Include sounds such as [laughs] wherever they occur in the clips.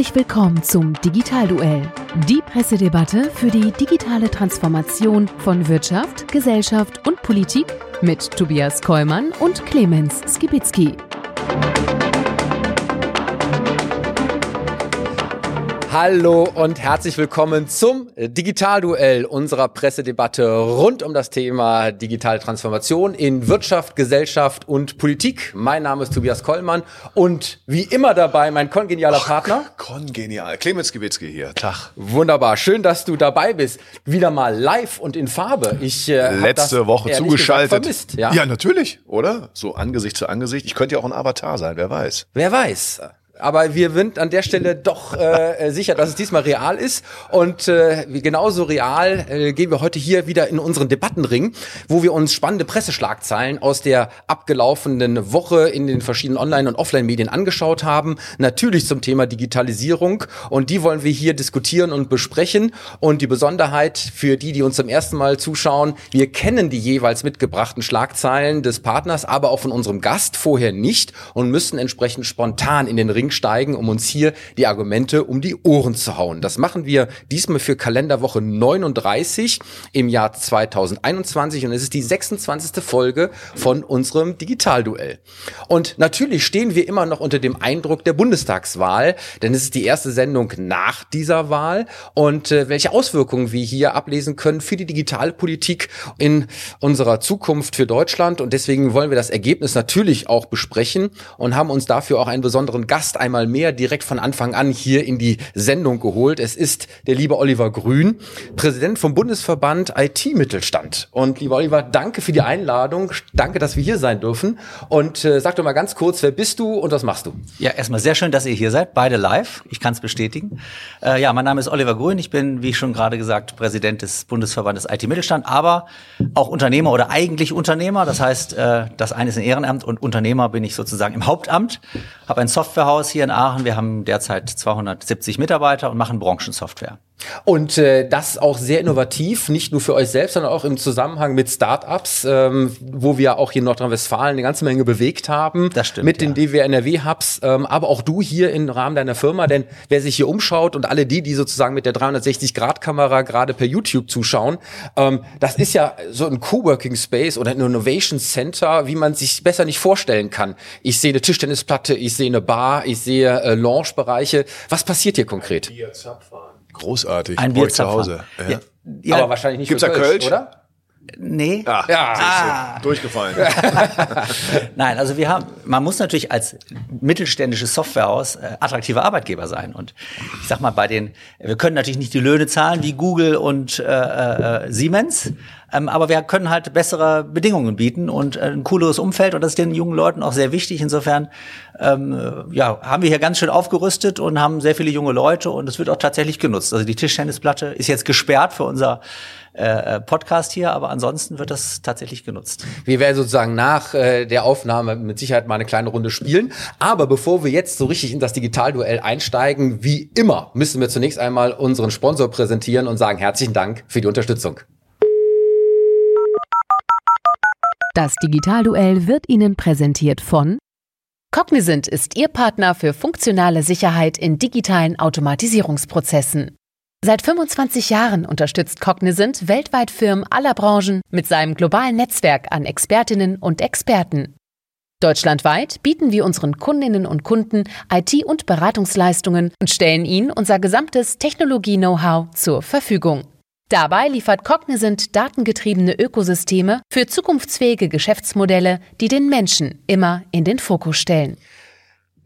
Herzlich willkommen zum Digitalduell, die Pressedebatte für die digitale Transformation von Wirtschaft, Gesellschaft und Politik mit Tobias Kollmann und Clemens Skibitzky. Hallo und herzlich willkommen zum Digitalduell unserer Pressedebatte rund um das Thema digitale Transformation in Wirtschaft, Gesellschaft und Politik. Mein Name ist Tobias Kollmann und wie immer dabei mein kongenialer Ach, Partner. Kongenial. Clemens Gewitzki hier. Tag. Wunderbar, schön, dass du dabei bist. Wieder mal live und in Farbe. Ich äh, Letzte Woche zugeschaltet. Gesagt vermisst, ja? ja, natürlich, oder? So Angesicht zu Angesicht. Ich könnte ja auch ein Avatar sein, wer weiß. Wer weiß. Aber wir sind an der Stelle doch äh, sicher, dass es diesmal real ist. Und äh, genauso real äh, gehen wir heute hier wieder in unseren Debattenring, wo wir uns spannende Presseschlagzeilen aus der abgelaufenen Woche in den verschiedenen Online- und Offline-Medien angeschaut haben. Natürlich zum Thema Digitalisierung. Und die wollen wir hier diskutieren und besprechen. Und die Besonderheit für die, die uns zum ersten Mal zuschauen, wir kennen die jeweils mitgebrachten Schlagzeilen des Partners, aber auch von unserem Gast vorher nicht und müssen entsprechend spontan in den Ring steigen, um uns hier die Argumente um die Ohren zu hauen. Das machen wir diesmal für Kalenderwoche 39 im Jahr 2021 und es ist die 26. Folge von unserem Digitalduell. Und natürlich stehen wir immer noch unter dem Eindruck der Bundestagswahl, denn es ist die erste Sendung nach dieser Wahl und äh, welche Auswirkungen wir hier ablesen können für die Digitalpolitik in unserer Zukunft für Deutschland und deswegen wollen wir das Ergebnis natürlich auch besprechen und haben uns dafür auch einen besonderen Gast einmal mehr direkt von Anfang an hier in die Sendung geholt. Es ist der liebe Oliver Grün, Präsident vom Bundesverband IT-Mittelstand. Und lieber Oliver, danke für die Einladung. Danke, dass wir hier sein dürfen. Und äh, sag doch mal ganz kurz, wer bist du und was machst du? Ja, erstmal sehr schön, dass ihr hier seid, beide live. Ich kann es bestätigen. Äh, ja, mein Name ist Oliver Grün. Ich bin, wie schon gerade gesagt, Präsident des Bundesverbandes IT-Mittelstand, aber auch Unternehmer oder eigentlich Unternehmer. Das heißt, äh, das eine ist ein Ehrenamt und Unternehmer bin ich sozusagen im Hauptamt. Habe ein Softwarehaus hier in Aachen. Wir haben derzeit 270 Mitarbeiter und machen Branchensoftware. Und äh, das auch sehr innovativ, nicht nur für euch selbst, sondern auch im Zusammenhang mit Startups, ähm, wo wir auch hier in Nordrhein-Westfalen eine ganze Menge bewegt haben. Das stimmt, Mit den ja. DWNRW-Hubs, ähm, aber auch du hier im Rahmen deiner Firma. Denn wer sich hier umschaut und alle die, die sozusagen mit der 360-Grad-Kamera gerade per YouTube zuschauen, ähm, das ist ja so ein Coworking Space oder ein Innovation Center, wie man sich besser nicht vorstellen kann. Ich sehe eine Tischtennisplatte, ich sehe eine Bar, ich sehe äh, Lounge-Bereiche. Was passiert hier konkret? Großartig. Ein Bier ich zu Hause. Ja. Ja, aber wahrscheinlich nicht Gibt's für da Kölsch? oder? nee. Ah, Ja. du, durchgefallen. [laughs] Nein, also wir haben, man muss natürlich als mittelständisches Softwarehaus äh, attraktiver Arbeitgeber sein. Und ich sag mal, bei den, wir können natürlich nicht die Löhne zahlen wie Google und äh, äh, Siemens, ähm, aber wir können halt bessere Bedingungen bieten und äh, ein cooleres Umfeld. Und das ist den jungen Leuten auch sehr wichtig. Insofern ähm, äh, ja, haben wir hier ganz schön aufgerüstet und haben sehr viele junge Leute und es wird auch tatsächlich genutzt. Also die Tischtennisplatte ist jetzt gesperrt für unser äh, Podcast hier, aber ansonsten wird das tatsächlich genutzt. Wir werden sozusagen nach äh, der Aufnahme mit Sicherheit mal eine kleine Runde spielen. Aber bevor wir jetzt so richtig in das Digitalduell einsteigen, wie immer, müssen wir zunächst einmal unseren Sponsor präsentieren und sagen herzlichen Dank für die Unterstützung. Das Digitalduell wird Ihnen präsentiert von Cognizant ist Ihr Partner für funktionale Sicherheit in digitalen Automatisierungsprozessen. Seit 25 Jahren unterstützt Cognizant weltweit Firmen aller Branchen mit seinem globalen Netzwerk an Expertinnen und Experten. Deutschlandweit bieten wir unseren Kundinnen und Kunden IT- und Beratungsleistungen und stellen ihnen unser gesamtes Technologie-Know-how zur Verfügung. Dabei liefert Cognizant datengetriebene Ökosysteme für zukunftsfähige Geschäftsmodelle, die den Menschen immer in den Fokus stellen.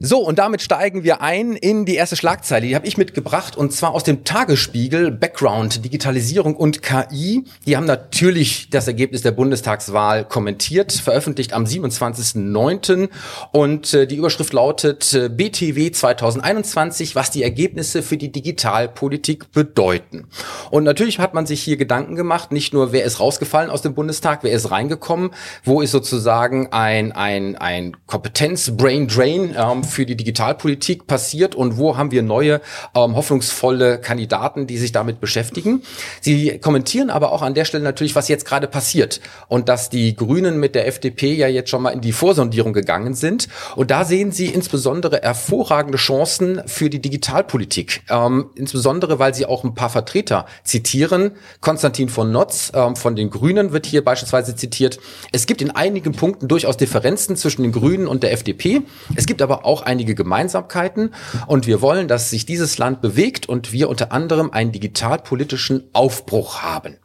So, und damit steigen wir ein in die erste Schlagzeile. Die habe ich mitgebracht und zwar aus dem Tagesspiegel Background Digitalisierung und KI. Die haben natürlich das Ergebnis der Bundestagswahl kommentiert, veröffentlicht am 27.09. Und äh, die Überschrift lautet äh, BTW 2021, was die Ergebnisse für die Digitalpolitik bedeuten. Und natürlich hat man sich hier Gedanken gemacht, nicht nur wer ist rausgefallen aus dem Bundestag, wer ist reingekommen, wo ist sozusagen ein, ein, ein Kompetenz-Brain-Drain ähm, für die Digitalpolitik passiert und wo haben wir neue ähm, hoffnungsvolle Kandidaten, die sich damit beschäftigen. Sie kommentieren aber auch an der Stelle natürlich, was jetzt gerade passiert und dass die Grünen mit der FDP ja jetzt schon mal in die Vorsondierung gegangen sind. Und da sehen Sie insbesondere hervorragende Chancen für die Digitalpolitik. Ähm, insbesondere, weil Sie auch ein paar Vertreter zitieren. Konstantin von Notz ähm, von den Grünen wird hier beispielsweise zitiert. Es gibt in einigen Punkten durchaus Differenzen zwischen den Grünen und der FDP. Es gibt aber auch einige Gemeinsamkeiten. Und wir wollen, dass sich dieses Land bewegt und wir unter anderem einen digitalpolitischen Aufbruch haben.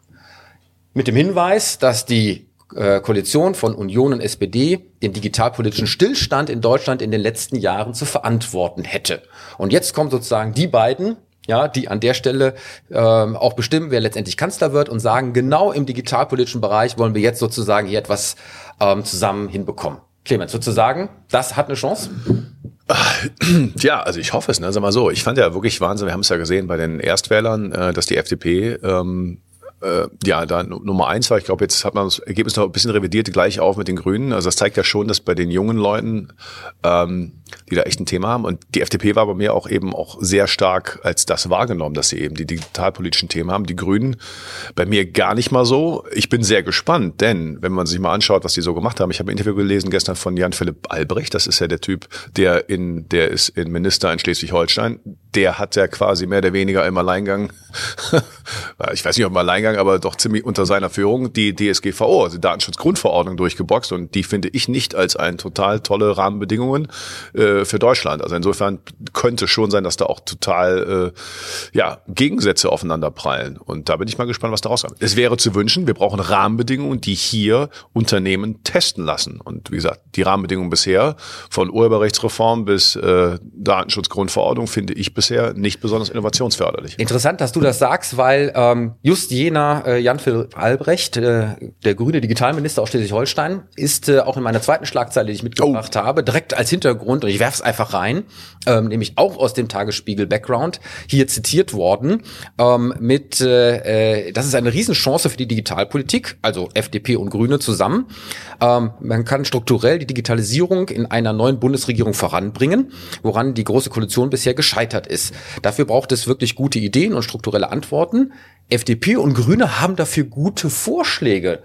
Mit dem Hinweis, dass die äh, Koalition von Union und SPD den digitalpolitischen Stillstand in Deutschland in den letzten Jahren zu verantworten hätte. Und jetzt kommen sozusagen die beiden, ja, die an der Stelle ähm, auch bestimmen, wer letztendlich Kanzler wird und sagen, genau im digitalpolitischen Bereich wollen wir jetzt sozusagen hier etwas ähm, zusammen hinbekommen. Clemens, sozusagen, das hat eine Chance? Ja, also ich hoffe es, ne? Sag mal so, ich fand ja wirklich Wahnsinn, wir haben es ja gesehen bei den Erstwählern, äh, dass die FDP ähm, äh, ja, da Nummer eins war, ich glaube, jetzt hat man das Ergebnis noch ein bisschen revidiert, gleich auf mit den Grünen. Also das zeigt ja schon, dass bei den jungen Leuten, ähm, die da echt ein Thema haben. Und die FDP war bei mir auch eben auch sehr stark als das wahrgenommen, dass sie eben die digitalpolitischen Themen haben. Die Grünen bei mir gar nicht mal so. Ich bin sehr gespannt, denn wenn man sich mal anschaut, was die so gemacht haben, ich habe ein Interview gelesen gestern von Jan Philipp Albrecht, das ist ja der Typ, der in, der ist in Minister in Schleswig-Holstein. Der hat ja quasi mehr oder weniger im Alleingang, [laughs] ich weiß nicht, ob im Alleingang aber doch ziemlich unter seiner Führung die DSGVO, also Datenschutzgrundverordnung durchgeboxt und die finde ich nicht als ein total tolle Rahmenbedingungen äh, für Deutschland. Also insofern könnte schon sein, dass da auch total äh, ja Gegensätze aufeinander prallen und da bin ich mal gespannt, was daraus kommt. Es wäre zu wünschen, wir brauchen Rahmenbedingungen, die hier Unternehmen testen lassen und wie gesagt, die Rahmenbedingungen bisher von Urheberrechtsreform bis äh, Datenschutzgrundverordnung finde ich bisher nicht besonders innovationsförderlich. Interessant, dass du das sagst, weil ähm, just jener äh, Jan-Philipp Albrecht, äh, der grüne Digitalminister aus Schleswig-Holstein, ist äh, auch in meiner zweiten Schlagzeile, die ich mitgebracht oh. habe, direkt als Hintergrund, und ich werfe es einfach rein, ähm, nämlich auch aus dem Tagesspiegel-Background, hier zitiert worden, ähm, mit, äh, äh, das ist eine Riesenchance für die Digitalpolitik, also FDP und Grüne zusammen. Ähm, man kann strukturell die Digitalisierung in einer neuen Bundesregierung voranbringen, woran die Große Koalition bisher gescheitert ist. Dafür braucht es wirklich gute Ideen und strukturelle Antworten. FDP und Grüne haben dafür gute Vorschläge.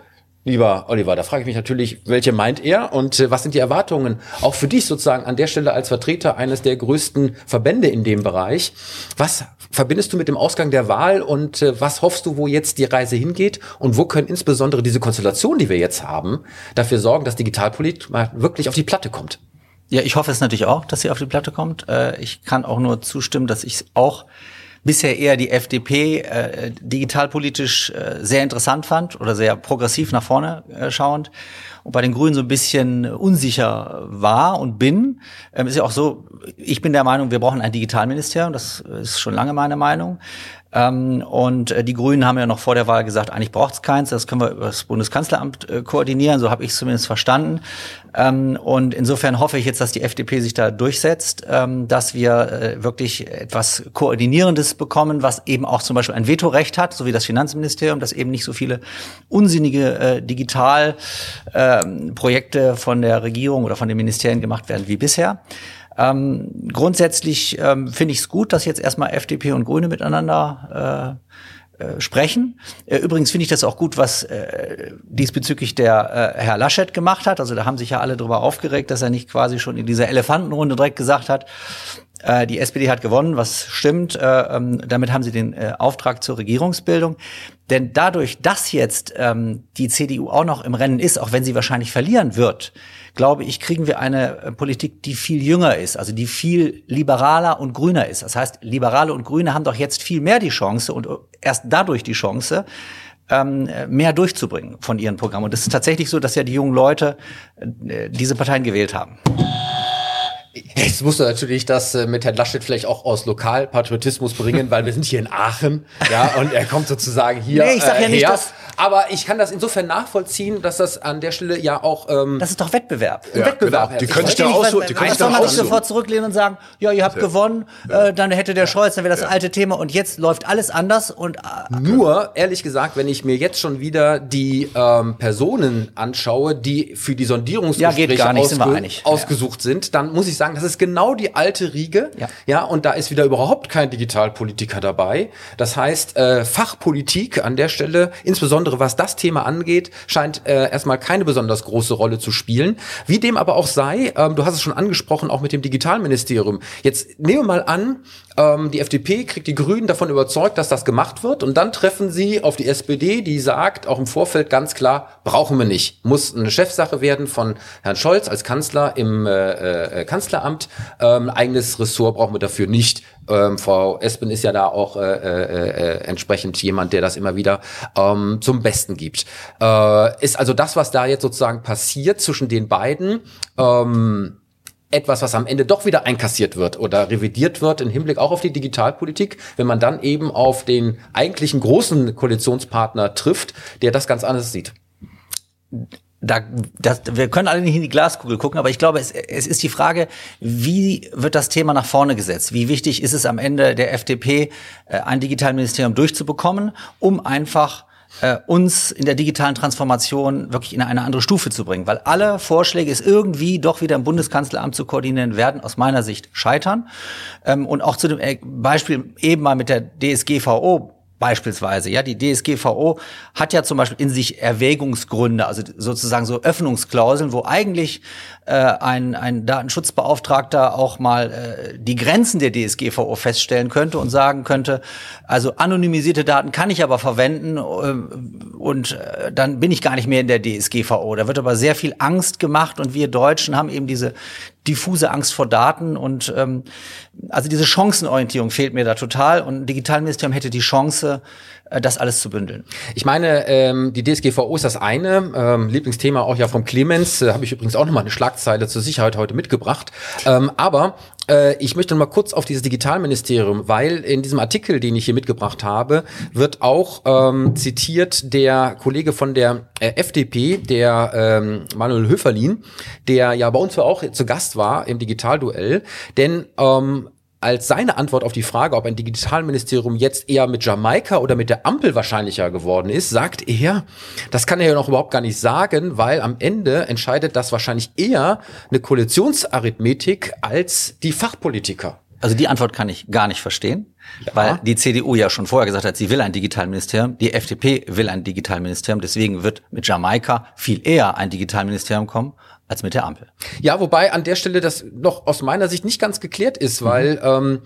Lieber Oliver, da frage ich mich natürlich, welche meint er und äh, was sind die Erwartungen auch für dich sozusagen an der Stelle als Vertreter eines der größten Verbände in dem Bereich? Was verbindest du mit dem Ausgang der Wahl und äh, was hoffst du, wo jetzt die Reise hingeht und wo können insbesondere diese Konstellation, die wir jetzt haben, dafür sorgen, dass Digitalpolitik mal wirklich auf die Platte kommt? Ja, ich hoffe es natürlich auch, dass sie auf die Platte kommt. Äh, ich kann auch nur zustimmen, dass ich es auch bisher eher die FDP äh, digitalpolitisch äh, sehr interessant fand oder sehr progressiv nach vorne äh, schauend und bei den Grünen so ein bisschen unsicher war und bin. Ähm, ist ja auch so, ich bin der Meinung, wir brauchen ein Digitalministerium, das ist schon lange meine Meinung. Ähm, und äh, die Grünen haben ja noch vor der Wahl gesagt, eigentlich braucht es keins, das können wir über das Bundeskanzleramt äh, koordinieren, so habe ich es zumindest verstanden. Ähm, und insofern hoffe ich jetzt, dass die FDP sich da durchsetzt, ähm, dass wir äh, wirklich etwas Koordinierendes bekommen, was eben auch zum Beispiel ein Vetorecht hat, so wie das Finanzministerium, dass eben nicht so viele unsinnige äh, Digitalprojekte von der Regierung oder von den Ministerien gemacht werden wie bisher. Ähm, grundsätzlich ähm, finde ich es gut, dass jetzt erstmal FDP und Grüne miteinander äh, äh, sprechen. Äh, übrigens finde ich das auch gut, was äh, diesbezüglich der äh, Herr Laschet gemacht hat. Also da haben sich ja alle darüber aufgeregt, dass er nicht quasi schon in dieser Elefantenrunde direkt gesagt hat, äh, die SPD hat gewonnen, was stimmt. Äh, ähm, damit haben sie den äh, Auftrag zur Regierungsbildung. Denn dadurch, dass jetzt ähm, die CDU auch noch im Rennen ist, auch wenn sie wahrscheinlich verlieren wird, glaube ich, kriegen wir eine äh, Politik, die viel jünger ist, also die viel liberaler und grüner ist. Das heißt, Liberale und Grüne haben doch jetzt viel mehr die Chance und erst dadurch die Chance, ähm, mehr durchzubringen von ihren Programmen. Und es ist tatsächlich so, dass ja die jungen Leute äh, diese Parteien gewählt haben. Jetzt musst du natürlich das äh, mit Herrn Laschet vielleicht auch aus Lokalpatriotismus bringen, weil wir sind hier in Aachen, ja, und er kommt sozusagen hier. Nee, ich sag ja äh, nicht, dass, Aber ich kann das insofern nachvollziehen, dass das an der Stelle ja auch ähm, Das ist doch Wettbewerb. Ja, Wettbewerb genau. Die können sich da aussuchen. was- Die können sich da aussuchen. sofort zurücklehnen und sagen, ja, ihr habt gewonnen, äh, dann hätte der Scholz, dann wäre das alte Thema und jetzt läuft alles anders und äh, Nur, ehrlich gesagt, wenn ich mir jetzt schon wieder die ähm, Personen anschaue, die für die Ja, Sondierungsgespräche nicht, wir ausge ausgesucht sind, dann muss ich sagen, das ist genau die alte Riege. Ja. ja, und da ist wieder überhaupt kein Digitalpolitiker dabei. Das heißt, äh, Fachpolitik an der Stelle, insbesondere was das Thema angeht, scheint äh, erstmal keine besonders große Rolle zu spielen. Wie dem aber auch sei, ähm, du hast es schon angesprochen, auch mit dem Digitalministerium. Jetzt nehmen wir mal an, ähm, die FDP kriegt die Grünen davon überzeugt, dass das gemacht wird und dann treffen sie auf die SPD, die sagt auch im Vorfeld ganz klar, brauchen wir nicht. Muss eine Chefsache werden von Herrn Scholz als Kanzler im äh, äh, Kanzleramt. Ähm, eigenes Ressort brauchen wir dafür nicht. Ähm, Frau Espen ist ja da auch äh, äh, äh, entsprechend jemand, der das immer wieder ähm, zum Besten gibt. Äh, ist also das, was da jetzt sozusagen passiert zwischen den beiden, ähm, etwas, was am Ende doch wieder einkassiert wird oder revidiert wird im Hinblick auch auf die Digitalpolitik, wenn man dann eben auf den eigentlichen großen Koalitionspartner trifft, der das ganz anders sieht. Da, das, wir können alle nicht in die Glaskugel gucken, aber ich glaube, es, es ist die Frage, wie wird das Thema nach vorne gesetzt? Wie wichtig ist es am Ende der FDP, äh, ein Digitalministerium durchzubekommen, um einfach äh, uns in der digitalen Transformation wirklich in eine andere Stufe zu bringen? Weil alle Vorschläge, es irgendwie doch wieder im Bundeskanzleramt zu koordinieren, werden aus meiner Sicht scheitern. Ähm, und auch zu dem äh, Beispiel eben mal mit der DSGVO Beispielsweise, ja, die DSGVO hat ja zum Beispiel in sich Erwägungsgründe, also sozusagen so Öffnungsklauseln, wo eigentlich äh, ein, ein Datenschutzbeauftragter auch mal äh, die Grenzen der DSGVO feststellen könnte und sagen könnte, also anonymisierte Daten kann ich aber verwenden äh, und äh, dann bin ich gar nicht mehr in der DSGVO. Da wird aber sehr viel Angst gemacht und wir Deutschen haben eben diese diffuse Angst vor Daten und ähm, also diese Chancenorientierung fehlt mir da total und ein Digitalministerium hätte die Chance, das alles zu bündeln. Ich meine, ähm, die DSGVO ist das eine, ähm, Lieblingsthema auch ja vom Clemens, äh, habe ich übrigens auch nochmal eine Schlagzeile zur Sicherheit heute mitgebracht. Ähm, aber äh, ich möchte noch mal kurz auf dieses Digitalministerium, weil in diesem Artikel, den ich hier mitgebracht habe, wird auch ähm, zitiert der Kollege von der äh, FDP, der ähm, Manuel Höferlin, der ja bei uns auch zu Gast war im Digitalduell, denn ähm, als seine Antwort auf die Frage, ob ein Digitalministerium jetzt eher mit Jamaika oder mit der Ampel wahrscheinlicher geworden ist, sagt er, das kann er ja noch überhaupt gar nicht sagen, weil am Ende entscheidet das wahrscheinlich eher eine Koalitionsarithmetik als die Fachpolitiker. Also die Antwort kann ich gar nicht verstehen, weil die CDU ja schon vorher gesagt hat, sie will ein Digitalministerium, die FDP will ein Digitalministerium, deswegen wird mit Jamaika viel eher ein Digitalministerium kommen als mit der Ampel. Ja, wobei an der Stelle das noch aus meiner Sicht nicht ganz geklärt ist, weil ähm,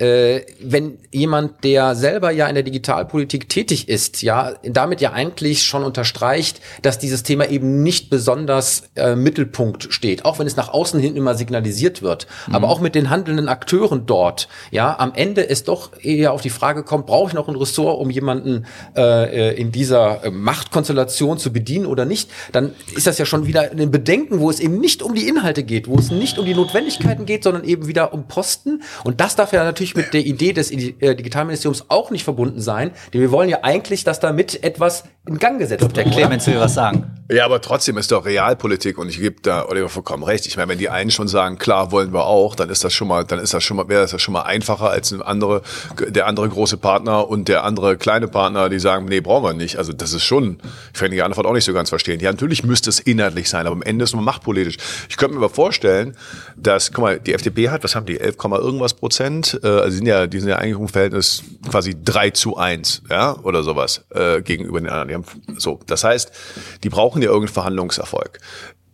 äh, wenn jemand, der selber ja in der Digitalpolitik tätig ist, ja, damit ja eigentlich schon unterstreicht, dass dieses Thema eben nicht besonders äh, Mittelpunkt steht, auch wenn es nach außen hin immer signalisiert wird, aber auch mit den handelnden Akteuren dort, ja, am Ende es doch eher auf die Frage kommt, brauche ich noch ein Ressort, um jemanden äh, in dieser äh, Machtkonstellation zu bedienen oder nicht, dann ist das ja schon wieder ein Bedenken, wo es eben nicht um die Inhalte geht, wo es nicht um die Notwendigkeiten geht, sondern eben wieder um Posten. Und das darf ja natürlich mit der Idee des äh, Digitalministeriums auch nicht verbunden sein, denn wir wollen ja eigentlich, dass damit etwas in Gang gesetzt wird. Der? Clemens will was sagen. Ja, aber trotzdem ist doch Realpolitik und ich gebe da Oliver vollkommen recht. Ich meine, wenn die einen schon sagen, klar wollen wir auch, dann ist das schon mal, dann ist das schon mal, wäre das schon mal einfacher als ein andere, der andere große Partner und der andere kleine Partner, die sagen, nee, brauchen wir nicht. Also das ist schon, ich kann die Antwort auch nicht so ganz verstehen. Ja, natürlich müsste es inhaltlich sein, aber am Ende ist es nur machtpolitisch. Ich könnte mir aber vorstellen, dass, guck mal, die FDP hat, was haben die, 11, irgendwas Prozent, äh, also die sind ja, die sind ja eigentlich im Verhältnis quasi 3 zu 1, ja, oder sowas, äh, gegenüber den anderen. Die haben, so, das heißt, die brauchen ja irgendeinen Verhandlungserfolg.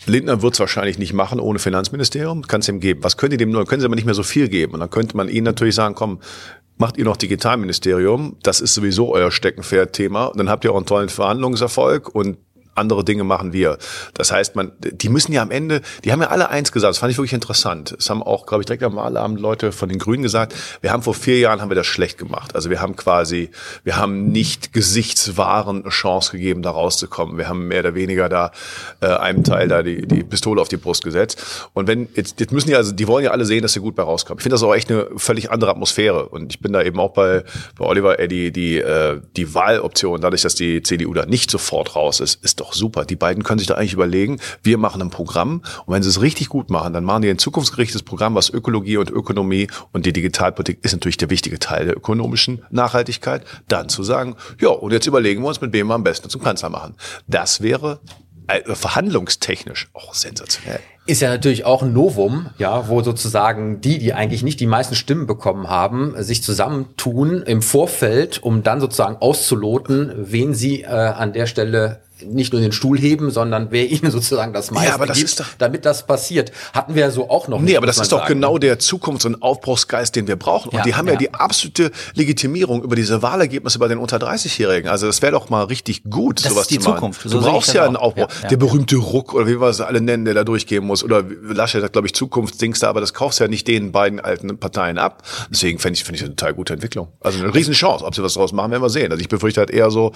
Lindner wird es wahrscheinlich nicht machen ohne Finanzministerium. Kann es ihm geben. Was könnt ihr dem nur? Können sie aber nicht mehr so viel geben. Und dann könnte man ihnen natürlich sagen, komm, macht ihr noch Digitalministerium. Das ist sowieso euer Steckenpferd-Thema. Dann habt ihr auch einen tollen Verhandlungserfolg und andere Dinge machen wir. Das heißt, man, die müssen ja am Ende, die haben ja alle eins gesagt, das fand ich wirklich interessant. Es haben auch, glaube ich, direkt am Wahlabend Leute von den Grünen gesagt, wir haben vor vier Jahren haben wir das schlecht gemacht. Also wir haben quasi, wir haben nicht Gesichtswaren eine Chance gegeben, da rauszukommen. Wir haben mehr oder weniger da äh, einem Teil da die, die Pistole auf die Brust gesetzt. Und wenn, jetzt, jetzt müssen ja, also die wollen ja alle sehen, dass sie gut bei rauskommen. Ich finde das auch echt eine völlig andere Atmosphäre. Und ich bin da eben auch bei, bei Oliver, ey, die, die, äh, die Wahloption, dadurch, dass die CDU da nicht sofort raus ist, ist doch super. Die beiden können sich da eigentlich überlegen, wir machen ein Programm und wenn sie es richtig gut machen, dann machen die ein zukunftsgerichtetes Programm, was Ökologie und Ökonomie und die Digitalpolitik ist natürlich der wichtige Teil der ökonomischen Nachhaltigkeit, dann zu sagen, ja, und jetzt überlegen wir uns, mit wem wir am besten zum Kanzler machen. Das wäre äh, verhandlungstechnisch auch sensationell. Ist ja natürlich auch ein Novum, ja, wo sozusagen die, die eigentlich nicht die meisten Stimmen bekommen haben, sich zusammentun im Vorfeld, um dann sozusagen auszuloten, wen sie äh, an der Stelle nicht nur den Stuhl heben, sondern wer [laughs] ihnen sozusagen das meiste ja, aber das gibt, ist doch damit das passiert. Hatten wir ja so auch noch Nee, nicht, aber das ist doch sagen. genau der Zukunfts- und Aufbruchsgeist, den wir brauchen. Und Ja, die haben ja, ja. die absolute Legitimierung über diese Wahlergebnisse bei den unter 30-Jährigen. Also das wäre doch mal richtig gut, Das sowas ist die zu machen. Zukunft. So du brauchst ja auch. einen Aufbruch. Ja. Der berühmte Ruck oder wie wir es alle nennen, der da durchgehen muss. Oder Laschet hat, glaube ich, Zukunftsdings da, aber das kaufst ja nicht den beiden alten Parteien ab. Deswegen fände ich, finde ich eine total gute Entwicklung. Also eine Riesenchance. Ob sie was draus machen, werden wir sehen. Also ich befürchte halt eher so,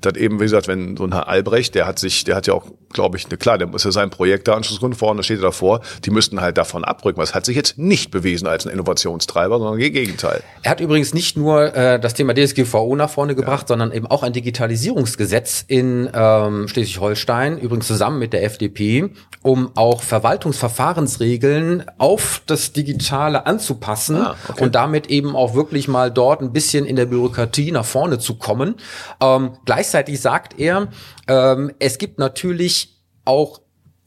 dass eben, wie gesagt, wenn so ein Albrecht, der hat sich, der hat ja auch, glaube ich, ne, klar, der muss ja sein Projekt da Anschlussgrund vorne, da steht er davor, die müssten halt davon abrücken. Was hat sich jetzt nicht bewiesen als ein Innovationstreiber, sondern im Gegenteil. Er hat übrigens nicht nur äh, das Thema DSGVO nach vorne gebracht, sondern eben auch ein Digitalisierungsgesetz in ähm, Schleswig-Holstein, übrigens zusammen mit der FDP, um auch Verwaltungsverfahrensregeln auf das Digitale anzupassen Ah, okay. und damit eben auch wirklich mal dort ein bisschen in der Bürokratie nach vorne zu kommen. Ähm, gleichzeitig sagt er, ähm, es gibt natürlich auch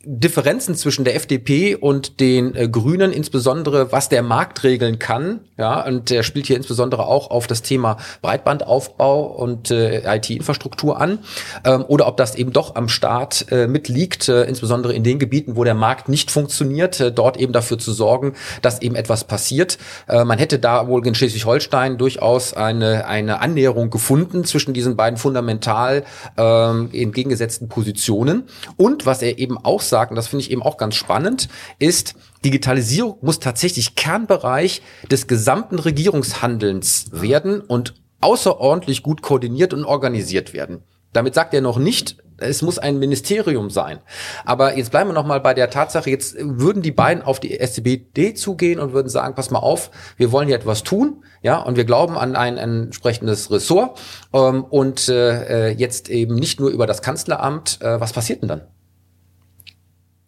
Differenzen zwischen der FDP und den äh, Grünen, insbesondere was der Markt regeln kann. Ja, und er spielt hier insbesondere auch auf das Thema Breitbandaufbau und äh, IT-Infrastruktur an. Ähm, oder ob das eben doch am Staat äh, mitliegt, äh, insbesondere in den Gebieten, wo der Markt nicht funktioniert, äh, dort eben dafür zu sorgen, dass eben etwas passiert. Äh, man hätte da wohl in Schleswig-Holstein durchaus eine, eine Annäherung gefunden zwischen diesen beiden fundamental ähm, entgegengesetzten Positionen. Und was er eben auch und das finde ich eben auch ganz spannend, ist, Digitalisierung muss tatsächlich Kernbereich des gesamten Regierungshandelns werden und außerordentlich gut koordiniert und organisiert werden. Damit sagt er noch nicht, es muss ein Ministerium sein. Aber jetzt bleiben wir noch mal bei der Tatsache, jetzt würden die beiden auf die SCBD zugehen und würden sagen, pass mal auf, wir wollen hier etwas tun, ja, und wir glauben an ein entsprechendes Ressort ähm, und äh, jetzt eben nicht nur über das Kanzleramt. Äh, was passiert denn dann?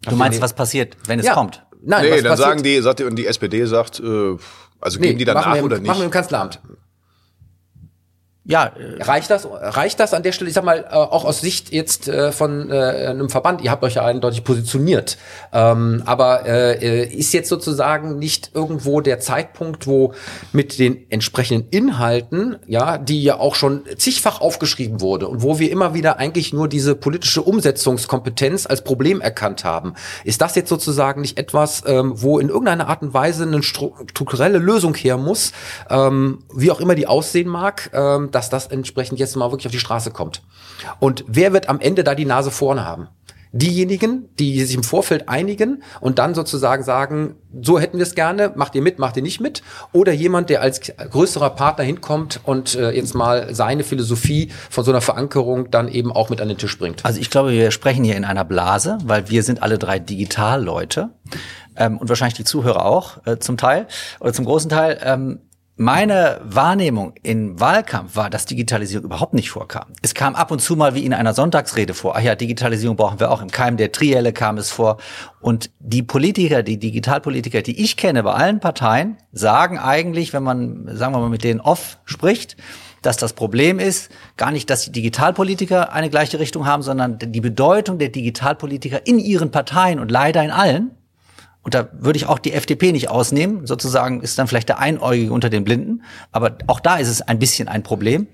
Du meinst, was passiert, wenn es Ja. kommt? Nein, nee, was dann passiert? sagen die, sagt die, und die SPD sagt, äh, also Nee, geben die dann nach wir oder nicht? Machen wir im Kanzleramt. Ja, äh, Reicht das? Reicht das an der Stelle? Ich sag mal, äh, auch aus Sicht jetzt äh, von einem Verband, ihr habt euch ja eindeutig positioniert. Ähm, aber ist jetzt sozusagen nicht irgendwo der Zeitpunkt, wo mit den entsprechenden Inhalten, ja, die ja auch schon zigfach aufgeschrieben wurde und wo wir immer wieder eigentlich nur diese politische Umsetzungskompetenz als Problem erkannt haben, ist das jetzt sozusagen nicht etwas, ähm, wo in irgendeiner Art und Weise eine strukturelle Lösung her muss, ähm, wie auch immer die aussehen mag, dass das entsprechend jetzt mal wirklich auf die Straße kommt. Und wer wird am Ende da die Nase vorne haben? Diejenigen, die sich im Vorfeld einigen und dann sozusagen sagen, so hätten wir es gerne, macht ihr mit, macht ihr nicht mit? Oder jemand, der als größerer Partner hinkommt und äh, jetzt mal seine Philosophie von so einer Verankerung dann eben auch mit an den Tisch bringt? Also ich glaube, wir sprechen hier in einer Blase, weil wir sind alle drei Digitalleute ähm, und wahrscheinlich die Zuhörer auch äh, zum Teil oder zum großen Teil. Ähm, meine Wahrnehmung im Wahlkampf war, dass Digitalisierung überhaupt nicht vorkam. Es kam ab und zu mal wie in einer Sonntagsrede vor. Ach ja, Digitalisierung brauchen wir auch. Im Keim der Trielle kam es vor. Und die Politiker, die Digitalpolitiker, die ich kenne bei allen Parteien, sagen eigentlich, wenn man, sagen wir mal, mit denen off spricht, dass das Problem ist, gar nicht, dass die Digitalpolitiker eine gleiche Richtung haben, sondern die Bedeutung der Digitalpolitiker in ihren Parteien und leider in allen. Und da würde ich auch die FDP nicht ausnehmen. Sozusagen ist dann vielleicht der Einäugige unter den Blinden. Aber auch da ist es ein bisschen ein Problem.